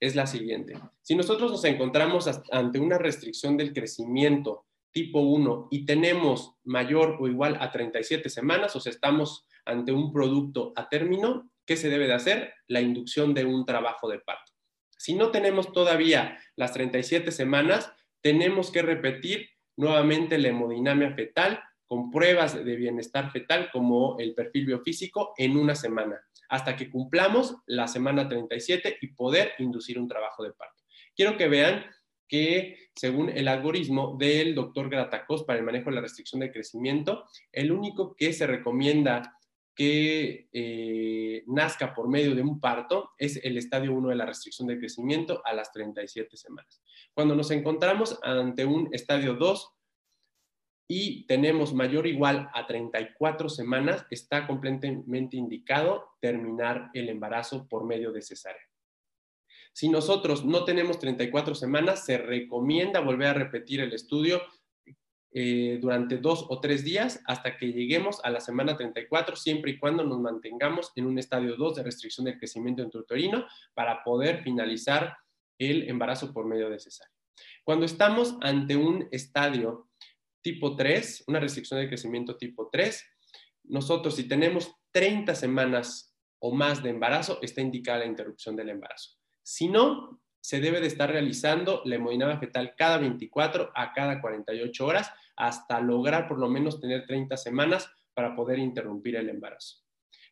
es la siguiente. Si nosotros nos encontramos ante una restricción del crecimiento tipo 1 y tenemos mayor o igual a 37 semanas, o sea, estamos ante un producto a término, ¿qué se debe de hacer? La inducción de un trabajo de parto. Si no tenemos todavía las 37 semanas, tenemos que repetir nuevamente la hemodinamia fetal con pruebas de bienestar fetal como el perfil biofísico en una semana, hasta que cumplamos la semana 37 y poder inducir un trabajo de parto. Quiero que vean que según el algoritmo del doctor Gratacos para el manejo de la restricción de crecimiento, el único que se recomienda que eh, nazca por medio de un parto es el estadio 1 de la restricción de crecimiento a las 37 semanas. Cuando nos encontramos ante un estadio 2 y tenemos mayor o igual a 34 semanas, está completamente indicado terminar el embarazo por medio de cesárea. Si nosotros no tenemos 34 semanas, se recomienda volver a repetir el estudio eh, durante dos o tres días hasta que lleguemos a la semana 34, siempre y cuando nos mantengamos en un estadio 2 de restricción del crecimiento intrauterino para poder finalizar el embarazo por medio de cesárea. Cuando estamos ante un estadio tipo 3, una restricción del crecimiento tipo 3, nosotros si tenemos 30 semanas o más de embarazo, está indicada la interrupción del embarazo. Si no, se debe de estar realizando la hemodinamia fetal cada 24 a cada 48 horas hasta lograr por lo menos tener 30 semanas para poder interrumpir el embarazo.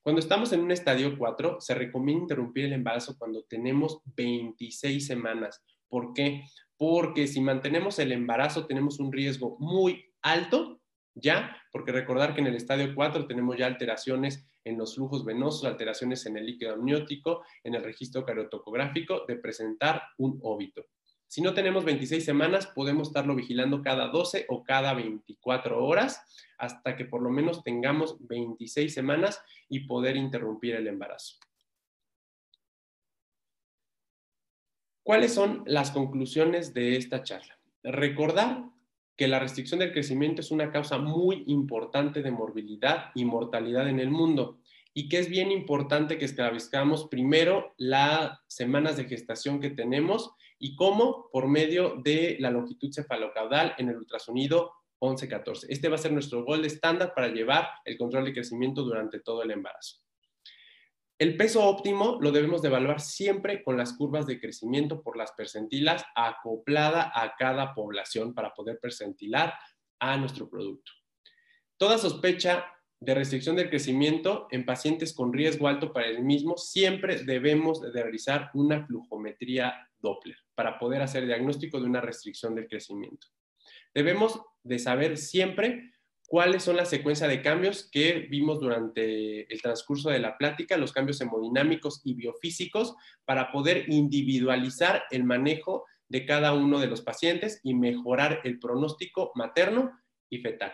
Cuando estamos en un estadio 4, se recomienda interrumpir el embarazo cuando tenemos 26 semanas. ¿Por qué? Porque si mantenemos el embarazo tenemos un riesgo muy alto, ¿ya? Porque recordar que en el estadio 4 tenemos ya alteraciones en los flujos venosos, alteraciones en el líquido amniótico, en el registro cariotocográfico, de presentar un óbito. Si no tenemos 26 semanas, podemos estarlo vigilando cada 12 o cada 24 horas hasta que por lo menos tengamos 26 semanas y poder interrumpir el embarazo. ¿Cuáles son las conclusiones de esta charla? Recordar que la restricción del crecimiento es una causa muy importante de morbilidad y mortalidad en el mundo y que es bien importante que esclavizcamos primero las semanas de gestación que tenemos y cómo por medio de la longitud cefalocaudal en el ultrasonido 11-14. Este va a ser nuestro gol estándar para llevar el control de crecimiento durante todo el embarazo. El peso óptimo lo debemos de evaluar siempre con las curvas de crecimiento por las percentilas acoplada a cada población para poder percentilar a nuestro producto. Toda sospecha de restricción del crecimiento en pacientes con riesgo alto para el mismo, siempre debemos de realizar una flujometría Doppler para poder hacer diagnóstico de una restricción del crecimiento. Debemos de saber siempre cuáles son la secuencia de cambios que vimos durante el transcurso de la plática, los cambios hemodinámicos y biofísicos, para poder individualizar el manejo de cada uno de los pacientes y mejorar el pronóstico materno y fetal.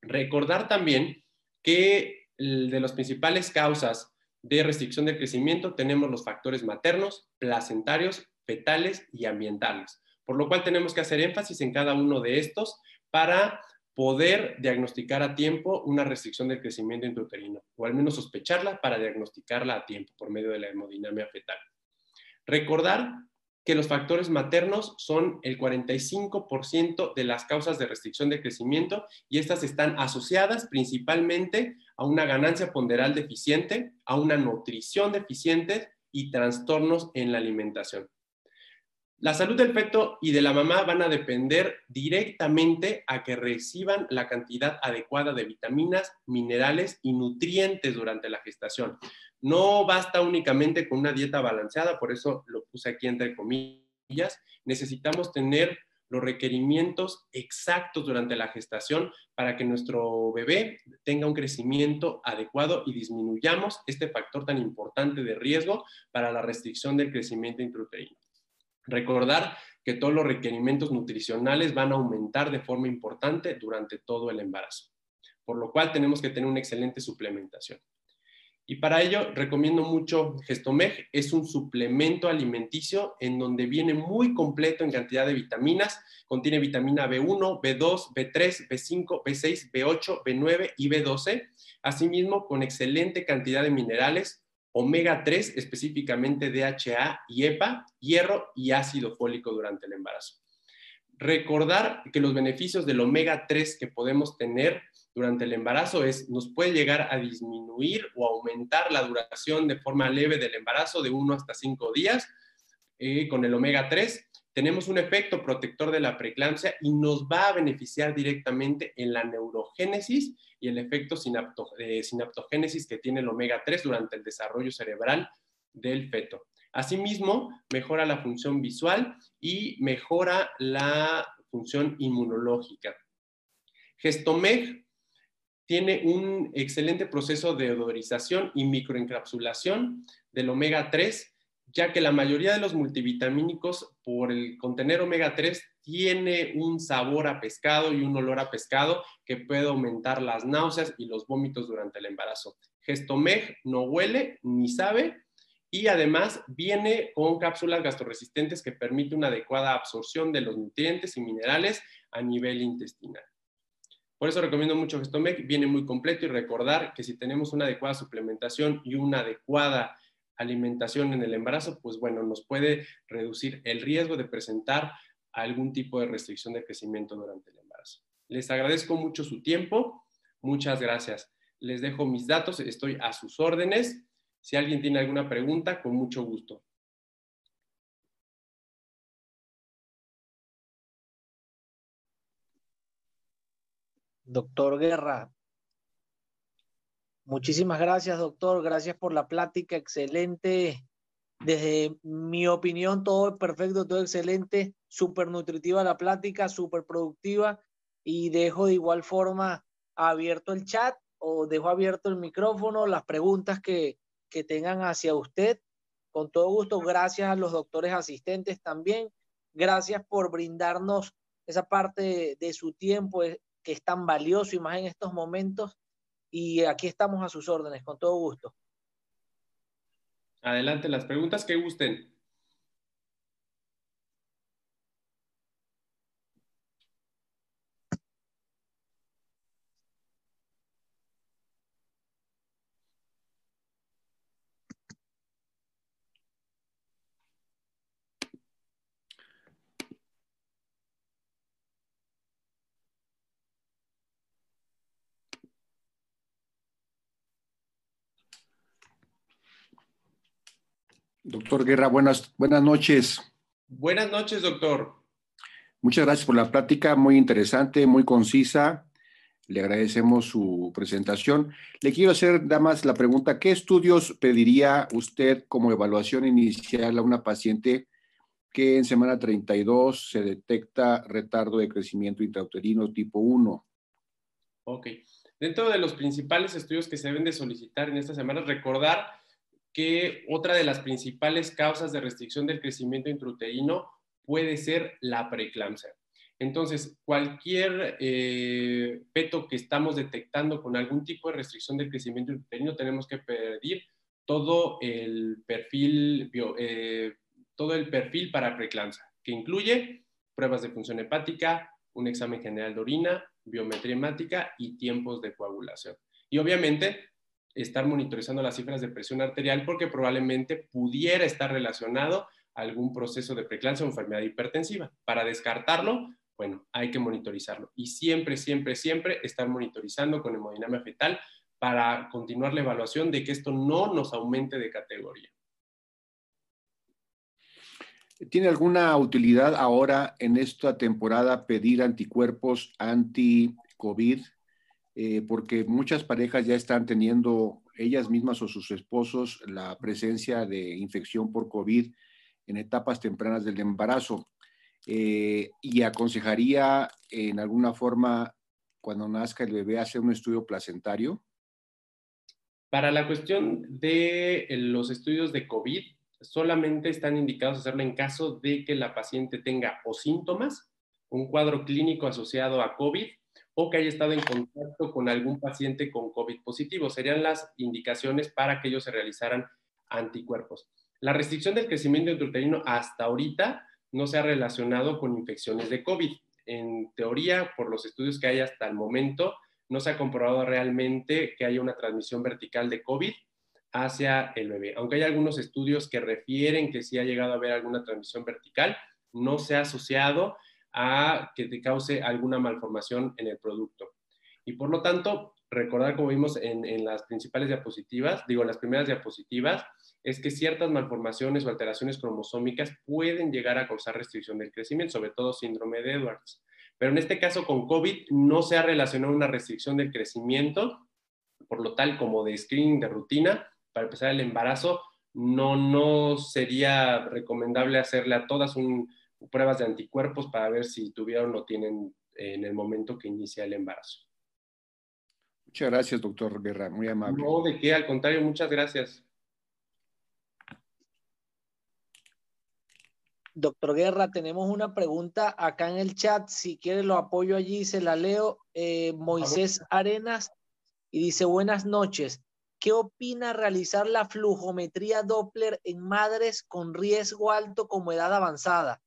Recordar también que de las principales causas de restricción del crecimiento tenemos los factores maternos, placentarios, fetales y ambientales, por lo cual tenemos que hacer énfasis en cada uno de estos para poder diagnosticar a tiempo una restricción del crecimiento intrauterino, o al menos sospecharla para diagnosticarla a tiempo por medio de la hemodinamia fetal. Recordar que los factores maternos son el 45% de las causas de restricción de crecimiento y estas están asociadas principalmente a una ganancia ponderal deficiente, a una nutrición deficiente y trastornos en la alimentación. La salud del feto y de la mamá van a depender directamente a que reciban la cantidad adecuada de vitaminas, minerales y nutrientes durante la gestación. No basta únicamente con una dieta balanceada, por eso lo puse aquí entre comillas. Necesitamos tener los requerimientos exactos durante la gestación para que nuestro bebé tenga un crecimiento adecuado y disminuyamos este factor tan importante de riesgo para la restricción del crecimiento intrauterino. Recordar que todos los requerimientos nutricionales van a aumentar de forma importante durante todo el embarazo, por lo cual tenemos que tener una excelente suplementación. Y para ello recomiendo mucho Gestomeg. Es un suplemento alimenticio en donde viene muy completo en cantidad de vitaminas. Contiene vitamina B1, B2, B3, B5, B6, B8, B9 y B12. Asimismo, con excelente cantidad de minerales, omega 3, específicamente DHA y EPA, hierro y ácido fólico durante el embarazo. Recordar que los beneficios del omega 3 que podemos tener durante el embarazo es, nos puede llegar a disminuir o aumentar la duración de forma leve del embarazo de 1 hasta 5 días eh, con el omega 3. Tenemos un efecto protector de la preeclampsia y nos va a beneficiar directamente en la neurogénesis y el efecto de sinaptogénesis que tiene el omega 3 durante el desarrollo cerebral del feto. Asimismo, mejora la función visual y mejora la función inmunológica. Gestomeg tiene un excelente proceso de odorización y microencapsulación del omega 3, ya que la mayoría de los multivitamínicos, por el contener omega 3, tiene un sabor a pescado y un olor a pescado que puede aumentar las náuseas y los vómitos durante el embarazo. Gestomeg no huele ni sabe y además viene con cápsulas gastroresistentes que permiten una adecuada absorción de los nutrientes y minerales a nivel intestinal. Por eso recomiendo mucho Gestomec, viene muy completo y recordar que si tenemos una adecuada suplementación y una adecuada alimentación en el embarazo, pues bueno, nos puede reducir el riesgo de presentar algún tipo de restricción de crecimiento durante el embarazo. Les agradezco mucho su tiempo, muchas gracias. Les dejo mis datos, estoy a sus órdenes. Si alguien tiene alguna pregunta, con mucho gusto. Doctor Guerra. Muchísimas gracias, doctor. Gracias por la plática. Excelente. Desde mi opinión, todo perfecto, todo excelente. Súper nutritiva la plática, súper productiva. Y dejo de igual forma abierto el chat o dejo abierto el micrófono, las preguntas que, que tengan hacia usted. Con todo gusto, gracias a los doctores asistentes también. Gracias por brindarnos esa parte de su tiempo, que es tan valioso y más en estos momentos. Y aquí estamos a sus órdenes, con todo gusto. Adelante, las preguntas que gusten. Doctor Guerra, buenas, buenas noches. Buenas noches, doctor. Muchas gracias por la plática, muy interesante, muy concisa. Le agradecemos su presentación. Le quiero hacer, damas, la pregunta, ¿qué estudios pediría usted como evaluación inicial a una paciente que en semana 32 se detecta retardo de crecimiento intrauterino tipo 1? Ok. Dentro de los principales estudios que se deben de solicitar en esta semana, recordar que otra de las principales causas de restricción del crecimiento intrauterino puede ser la preeclampsia. Entonces, cualquier eh, que estamos detectando con algún tipo de restricción del crecimiento intrauterino, tenemos que pedir todo el perfil, eh, todo el perfil para preeclampsia, que incluye pruebas de función hepática, un examen general de orina, biometría hemática y tiempos de coagulación. Y obviamente estar monitorizando las cifras de presión arterial porque probablemente pudiera estar relacionado a algún proceso de preeclampsia o enfermedad hipertensiva. Para descartarlo, bueno, hay que monitorizarlo. Y siempre, siempre, siempre estar monitorizando con hemodinamia fetal para continuar la evaluación de que esto no nos aumente de categoría. ¿Tiene alguna utilidad ahora en esta temporada pedir anticuerpos anti-COVID? Eh, porque muchas parejas ya están teniendo ellas mismas o sus esposos la presencia de infección por COVID en etapas tempranas del embarazo. Eh, y aconsejaría en alguna forma, cuando nazca el bebé, hacer un estudio placentario. Para la cuestión de los estudios de COVID, solamente están indicados hacerlo en caso de que la paciente tenga o síntomas, un cuadro clínico asociado a COVID o que haya estado en contacto con algún paciente con COVID positivo. Serían las indicaciones para que ellos se realizaran anticuerpos. La restricción del crecimiento intrauterino hasta ahorita no se ha relacionado con infecciones de COVID. En teoría, por los estudios que hay hasta el momento, no se ha comprobado realmente que haya una transmisión vertical de COVID hacia el bebé. Aunque hay algunos estudios que refieren que sí ha llegado a haber alguna transmisión vertical, no se ha asociado a que te cause alguna malformación en el producto. Y por lo tanto, recordar como vimos en, las principales diapositivas, digo, en las primeras diapositivas, es que ciertas malformaciones o alteraciones cromosómicas pueden llegar a causar restricción del crecimiento, sobre todo síndrome de Edwards. Pero en este caso con COVID no se ha relacionado una restricción del crecimiento, por lo tal como de screening de rutina, para empezar el embarazo, no, no sería recomendable hacerle a todas un, pruebas de anticuerpos para ver si tuvieron o tienen en el momento que inicia el embarazo. Muchas gracias, doctor Guerra, muy amable. No, de qué, al contrario, muchas gracias. Doctor Guerra, tenemos una pregunta acá en el chat. Si quiere, lo apoyo allí, se la leo. Eh, Moisés Arenas y dice: Buenas noches. ¿Qué opina realizar la flujometría Doppler en madres con riesgo alto como edad avanzada?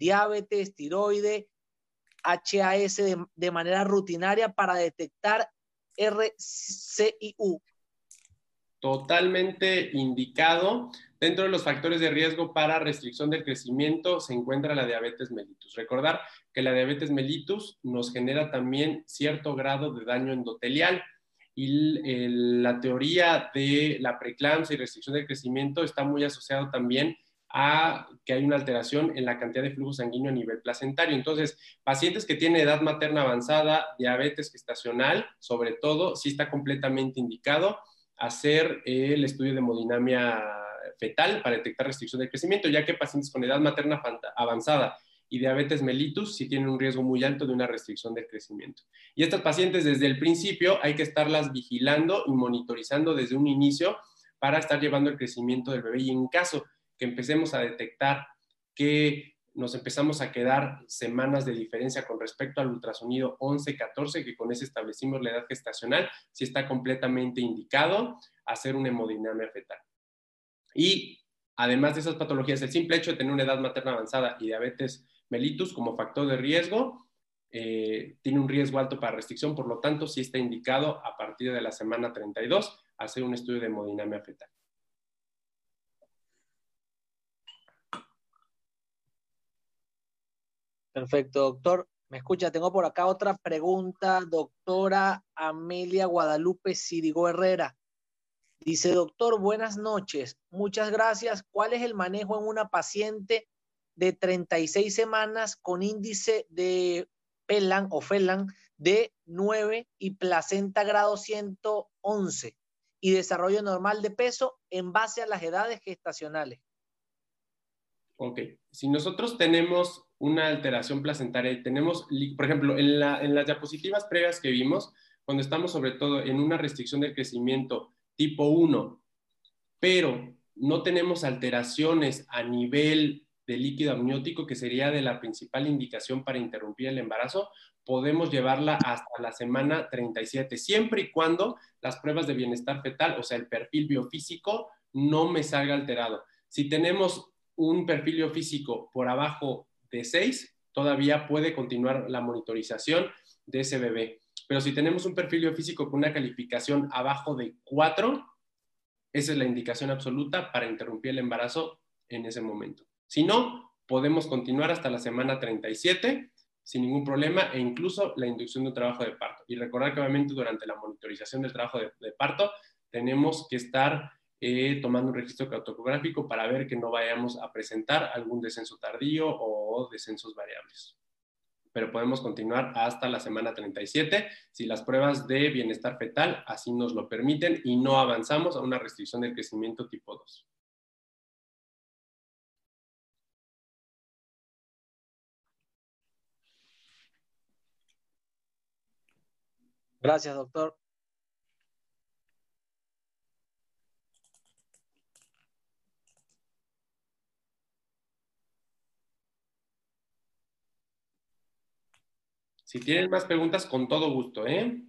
Diabetes, tiroide, HAS de, manera rutinaria para detectar RCIU. Totalmente indicado. Dentro de los factores de riesgo para restricción del crecimiento se encuentra la diabetes mellitus. Recordar que la diabetes mellitus nos genera también cierto grado de daño endotelial y la teoría de la preeclampsia y restricción del crecimiento está muy asociado también a que hay una alteración en la cantidad de flujo sanguíneo a nivel placentario. Entonces, pacientes que tienen edad materna avanzada, diabetes gestacional, sobre todo, sí está completamente indicado hacer el estudio de hemodinamia fetal para detectar restricción del crecimiento, ya que pacientes con edad materna avanzada y diabetes mellitus sí tienen un riesgo muy alto de una restricción del crecimiento. Y estas pacientes desde el principio hay que estarlas vigilando y monitorizando desde un inicio para estar llevando el crecimiento del bebé y en caso que empecemos a detectar que nos empezamos a quedar semanas de diferencia con respecto al ultrasonido 11-14, que con ese establecimos la edad gestacional, si está completamente indicado hacer una hemodinamia fetal. Y además de esas patologías, el simple hecho de tener una edad materna avanzada y diabetes mellitus como factor de riesgo, eh, tiene un riesgo alto para restricción, por lo tanto, sí está indicado a partir de la semana 32 hacer un estudio de hemodinamia fetal. Perfecto, doctor. Me escucha, tengo por acá otra pregunta, doctora Amelia Guadalupe Sirigo Herrera. Dice, doctor, buenas noches. Muchas gracias. ¿Cuál es el manejo en una paciente de 36 semanas con índice de Pelan o Felan de 9 y placenta grado 111 y desarrollo normal de peso en base a las edades gestacionales? Ok, si nosotros tenemos una alteración placentaria y tenemos, por ejemplo, en, las diapositivas previas que vimos, cuando estamos sobre todo en una restricción del crecimiento tipo 1, pero no tenemos alteraciones a nivel de líquido amniótico, que sería de la principal indicación para interrumpir el embarazo, podemos llevarla hasta la semana 37, siempre y cuando las pruebas de bienestar fetal, o sea, el perfil biofísico, no me salga alterado. Si tenemos un perfil físico por abajo de 6, todavía puede continuar la monitorización de ese bebé. Pero si tenemos un perfil físico con una calificación abajo de 4, esa es la indicación absoluta para interrumpir el embarazo en ese momento. Si no, podemos continuar hasta la semana 37 sin ningún problema e incluso la inducción de un trabajo de parto. Y recordar que obviamente durante la monitorización del trabajo de, de parto tenemos que estar eh, tomando un registro cartográfico para ver que no vayamos a presentar algún descenso tardío o descensos variables. Pero podemos continuar hasta la semana 37 si las pruebas de bienestar fetal así nos lo permiten y no avanzamos a una restricción del crecimiento tipo 2. Gracias, doctor. Si tienen más preguntas, con todo gusto, ¿eh?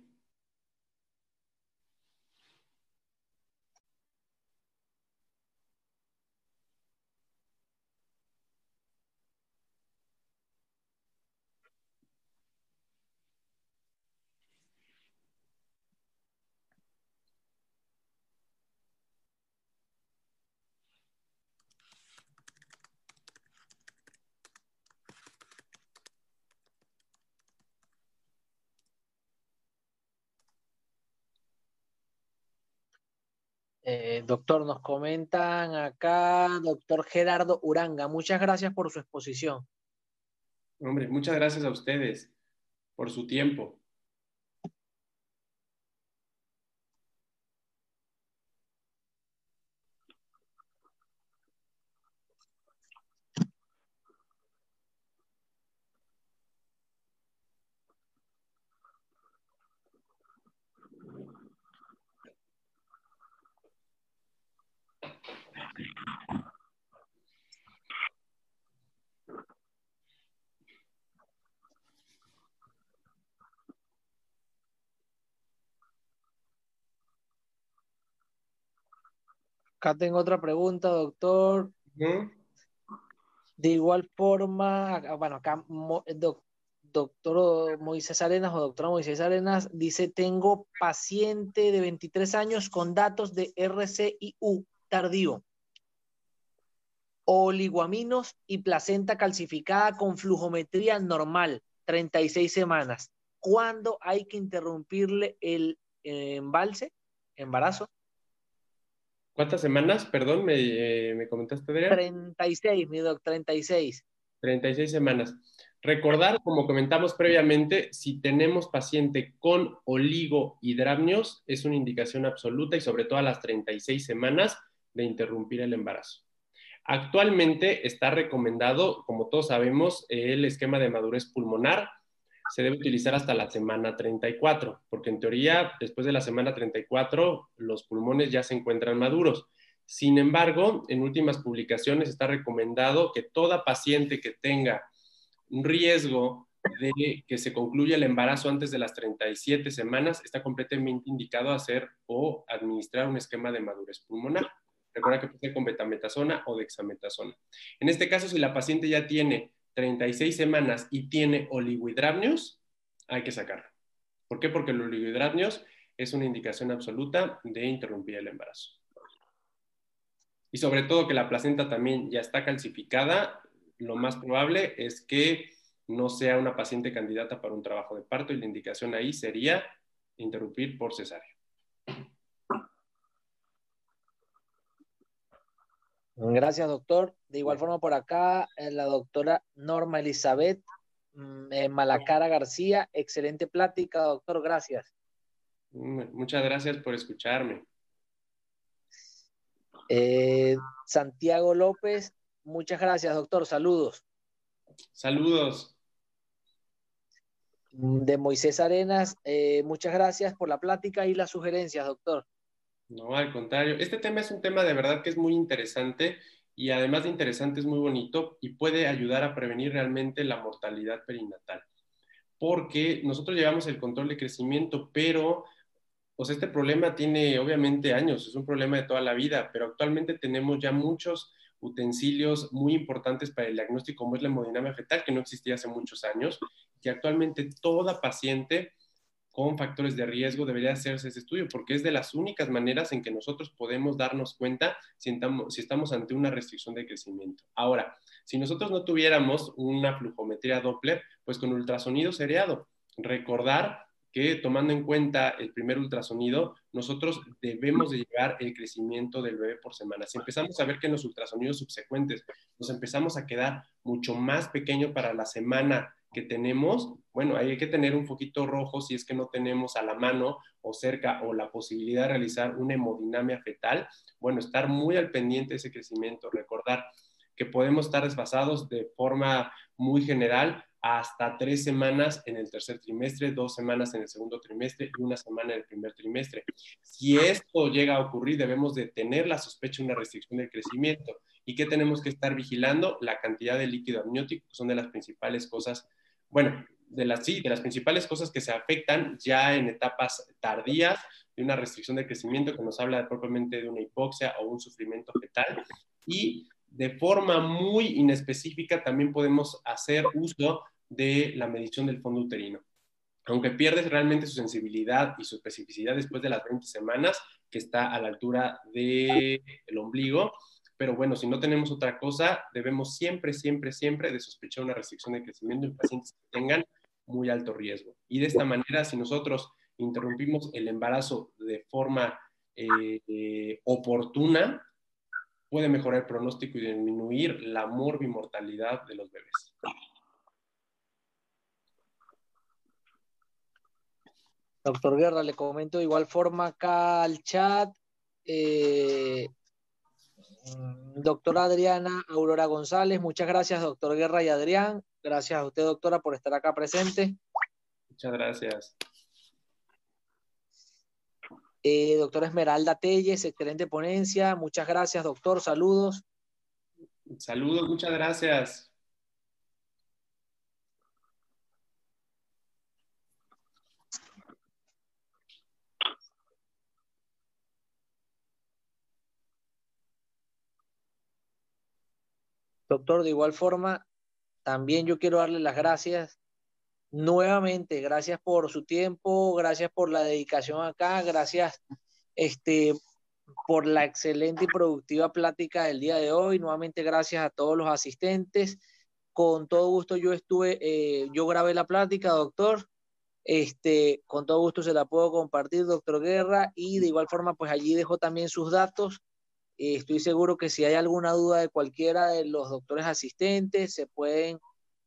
Eh, doctor, nos comentan acá, doctor Gerardo Uranga, muchas gracias por su exposición. Hombre, muchas gracias a ustedes por su tiempo. Acá tengo otra pregunta, doctor. De igual forma, bueno, acá doctor Moisés Arenas o doctora Moisés Arenas dice, tengo paciente de 23 años con datos de RCIU tardío, oliguaminos y placenta calcificada con flujometría normal, 36 semanas. ¿Cuándo hay que interrumpirle el embalse, embarazo? ¿Cuántas semanas? Perdón, me, eh, me comentaste, Adrián. 36, mi doc, 36. 36 semanas. Recordar, como comentamos previamente, si tenemos paciente con oligohidramnios, es una indicación absoluta y sobre todo a las 36 semanas de interrumpir el embarazo. Actualmente está recomendado, como todos sabemos, el esquema de madurez pulmonar se debe utilizar hasta la semana 34, porque en teoría, después de la semana 34, los pulmones ya se encuentran maduros. Sin embargo, en últimas publicaciones está recomendado que toda paciente que tenga un riesgo de que se concluya el embarazo antes de las 37 semanas está completamente indicado hacer o administrar un esquema de madurez pulmonar. Recuerda que puede ser con betametasona o dexametasona. En este caso, si la paciente ya tiene 36 semanas y tiene oligohidramnios, hay que sacarlo. ¿Por qué? Porque el oligohidramnios es una indicación absoluta de interrumpir el embarazo. Y sobre todo que la placenta también ya está calcificada, lo más probable es que no sea una paciente candidata para un trabajo de parto y la indicación ahí sería interrumpir por cesárea. Gracias, doctor. De igual forma, por acá, eh, la doctora Norma Elizabeth mm, eh, Malacara García. Excelente plática, doctor. Gracias. Mm, muchas gracias por escucharme. Eh, Santiago López, muchas gracias, doctor. Saludos. Saludos. Mm, de Moisés Arenas, muchas gracias por la plática y las sugerencias, doctor. No, al contrario. Este tema es un tema de verdad que es muy interesante y además de interesante es muy bonito y puede ayudar a prevenir realmente la mortalidad perinatal. Porque nosotros llevamos el control de crecimiento, pero pues este problema tiene obviamente años, es un problema de toda la vida, pero actualmente tenemos ya muchos utensilios muy importantes para el diagnóstico, como es la hemodinamia fetal, que no existía hace muchos años, que actualmente toda paciente con factores de riesgo debería hacerse ese estudio, porque es de las únicas maneras en que nosotros podemos darnos cuenta si estamos, ante una restricción de crecimiento. Ahora, si nosotros no tuviéramos una flujometría Doppler, pues con ultrasonido seriado, recordar que tomando en cuenta el primer ultrasonido, nosotros debemos de llevar el crecimiento del bebé por semana. Si empezamos a ver que en los ultrasonidos subsecuentes nos empezamos a quedar mucho más pequeño para la semana que tenemos, bueno, hay que tener un poquito rojo si es que no tenemos a la mano o cerca o la posibilidad de realizar una hemodinamia fetal. Bueno, estar muy al pendiente de ese crecimiento, recordar que podemos estar desfasados de forma muy general hasta tres semanas en el tercer trimestre, dos semanas en el segundo trimestre y una semana en el primer trimestre. Si esto llega a ocurrir, debemos de tener la sospecha de una restricción del crecimiento. ¿Y qué tenemos que estar vigilando? La cantidad de líquido amniótico, que son de las principales cosas, bueno, de las, de principales cosas que se afectan ya en etapas tardías de una restricción del crecimiento que nos habla propiamente de una hipoxia o un sufrimiento fetal. Y de forma muy inespecífica también podemos hacer uso de la medición del fondo uterino. Aunque pierdes realmente su sensibilidad y su especificidad después de las 20 semanas, que está a la altura del ombligo, pero bueno, si no tenemos otra cosa, debemos siempre, siempre, siempre de sospechar una restricción de crecimiento en pacientes que tengan muy alto riesgo. Y de esta manera, si nosotros interrumpimos el embarazo de forma eh, oportuna, puede mejorar el pronóstico y disminuir la morbimortalidad de los bebés. Doctor Guerra, le comento de igual forma acá al chat. Eh, doctora Adriana Aurora González, muchas gracias, doctor Guerra y Adrián. Gracias a usted, doctora, por estar acá presente. Muchas gracias. Eh, doctora Esmeralda Telles, excelente ponencia. Muchas gracias, doctor. Saludos. Saludos, muchas gracias. Doctor, de igual forma, también yo quiero darle las gracias nuevamente, gracias por su tiempo, gracias por la dedicación acá, gracias este, por la excelente y productiva plática del día de hoy. Nuevamente, gracias a todos los asistentes. Con todo gusto yo estuve, eh, yo grabé la plática, doctor. Este, con todo gusto se la puedo compartir, doctor Guerra, y de igual forma, pues allí dejo también sus datos estoy seguro que si hay alguna duda de cualquiera de los doctores asistentes, se pueden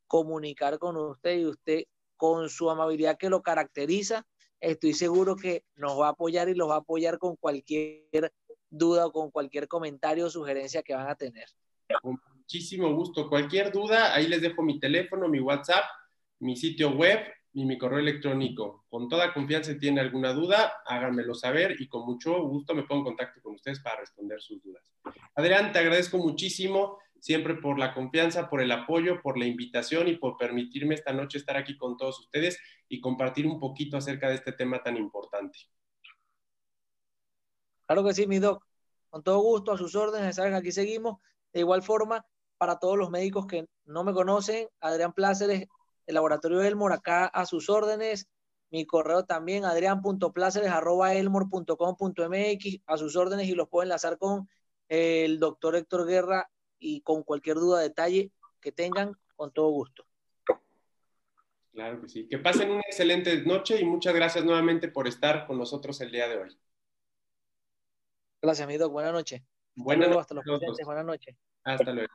comunicar con usted y usted con su amabilidad que lo caracteriza, estoy seguro que nos va a apoyar y los va a apoyar con cualquier duda o con cualquier comentario o sugerencia que van a tener. Con muchísimo gusto. Cualquier duda, ahí les dejo mi teléfono, mi WhatsApp, mi sitio web y mi correo electrónico. Con toda confianza, si tienen alguna duda, háganmelo saber y con mucho gusto me pongo en contacto con ustedes para responder sus dudas. Adrián, te agradezco muchísimo siempre por la confianza, por el apoyo, por la invitación y por permitirme esta noche estar aquí con todos ustedes y compartir un poquito acerca de este tema tan importante. Claro que sí, mi doc. Con todo gusto, a sus órdenes, saben, aquí seguimos. De igual forma, para todos los médicos que no me conocen, Adrián Pláceres el laboratorio Elmor acá a sus órdenes. Mi correo también, adrian.placeres.elmor.com.mx, a sus órdenes y los puedo enlazar con el doctor Héctor Guerra y con cualquier duda, detalle que tengan, con todo gusto. Claro que sí. Que pasen una excelente noche y muchas gracias nuevamente por estar con nosotros el día de hoy. Gracias, mi doc. Buenas noches. Buenas noches. Hasta los. Buenas noches. Hasta luego.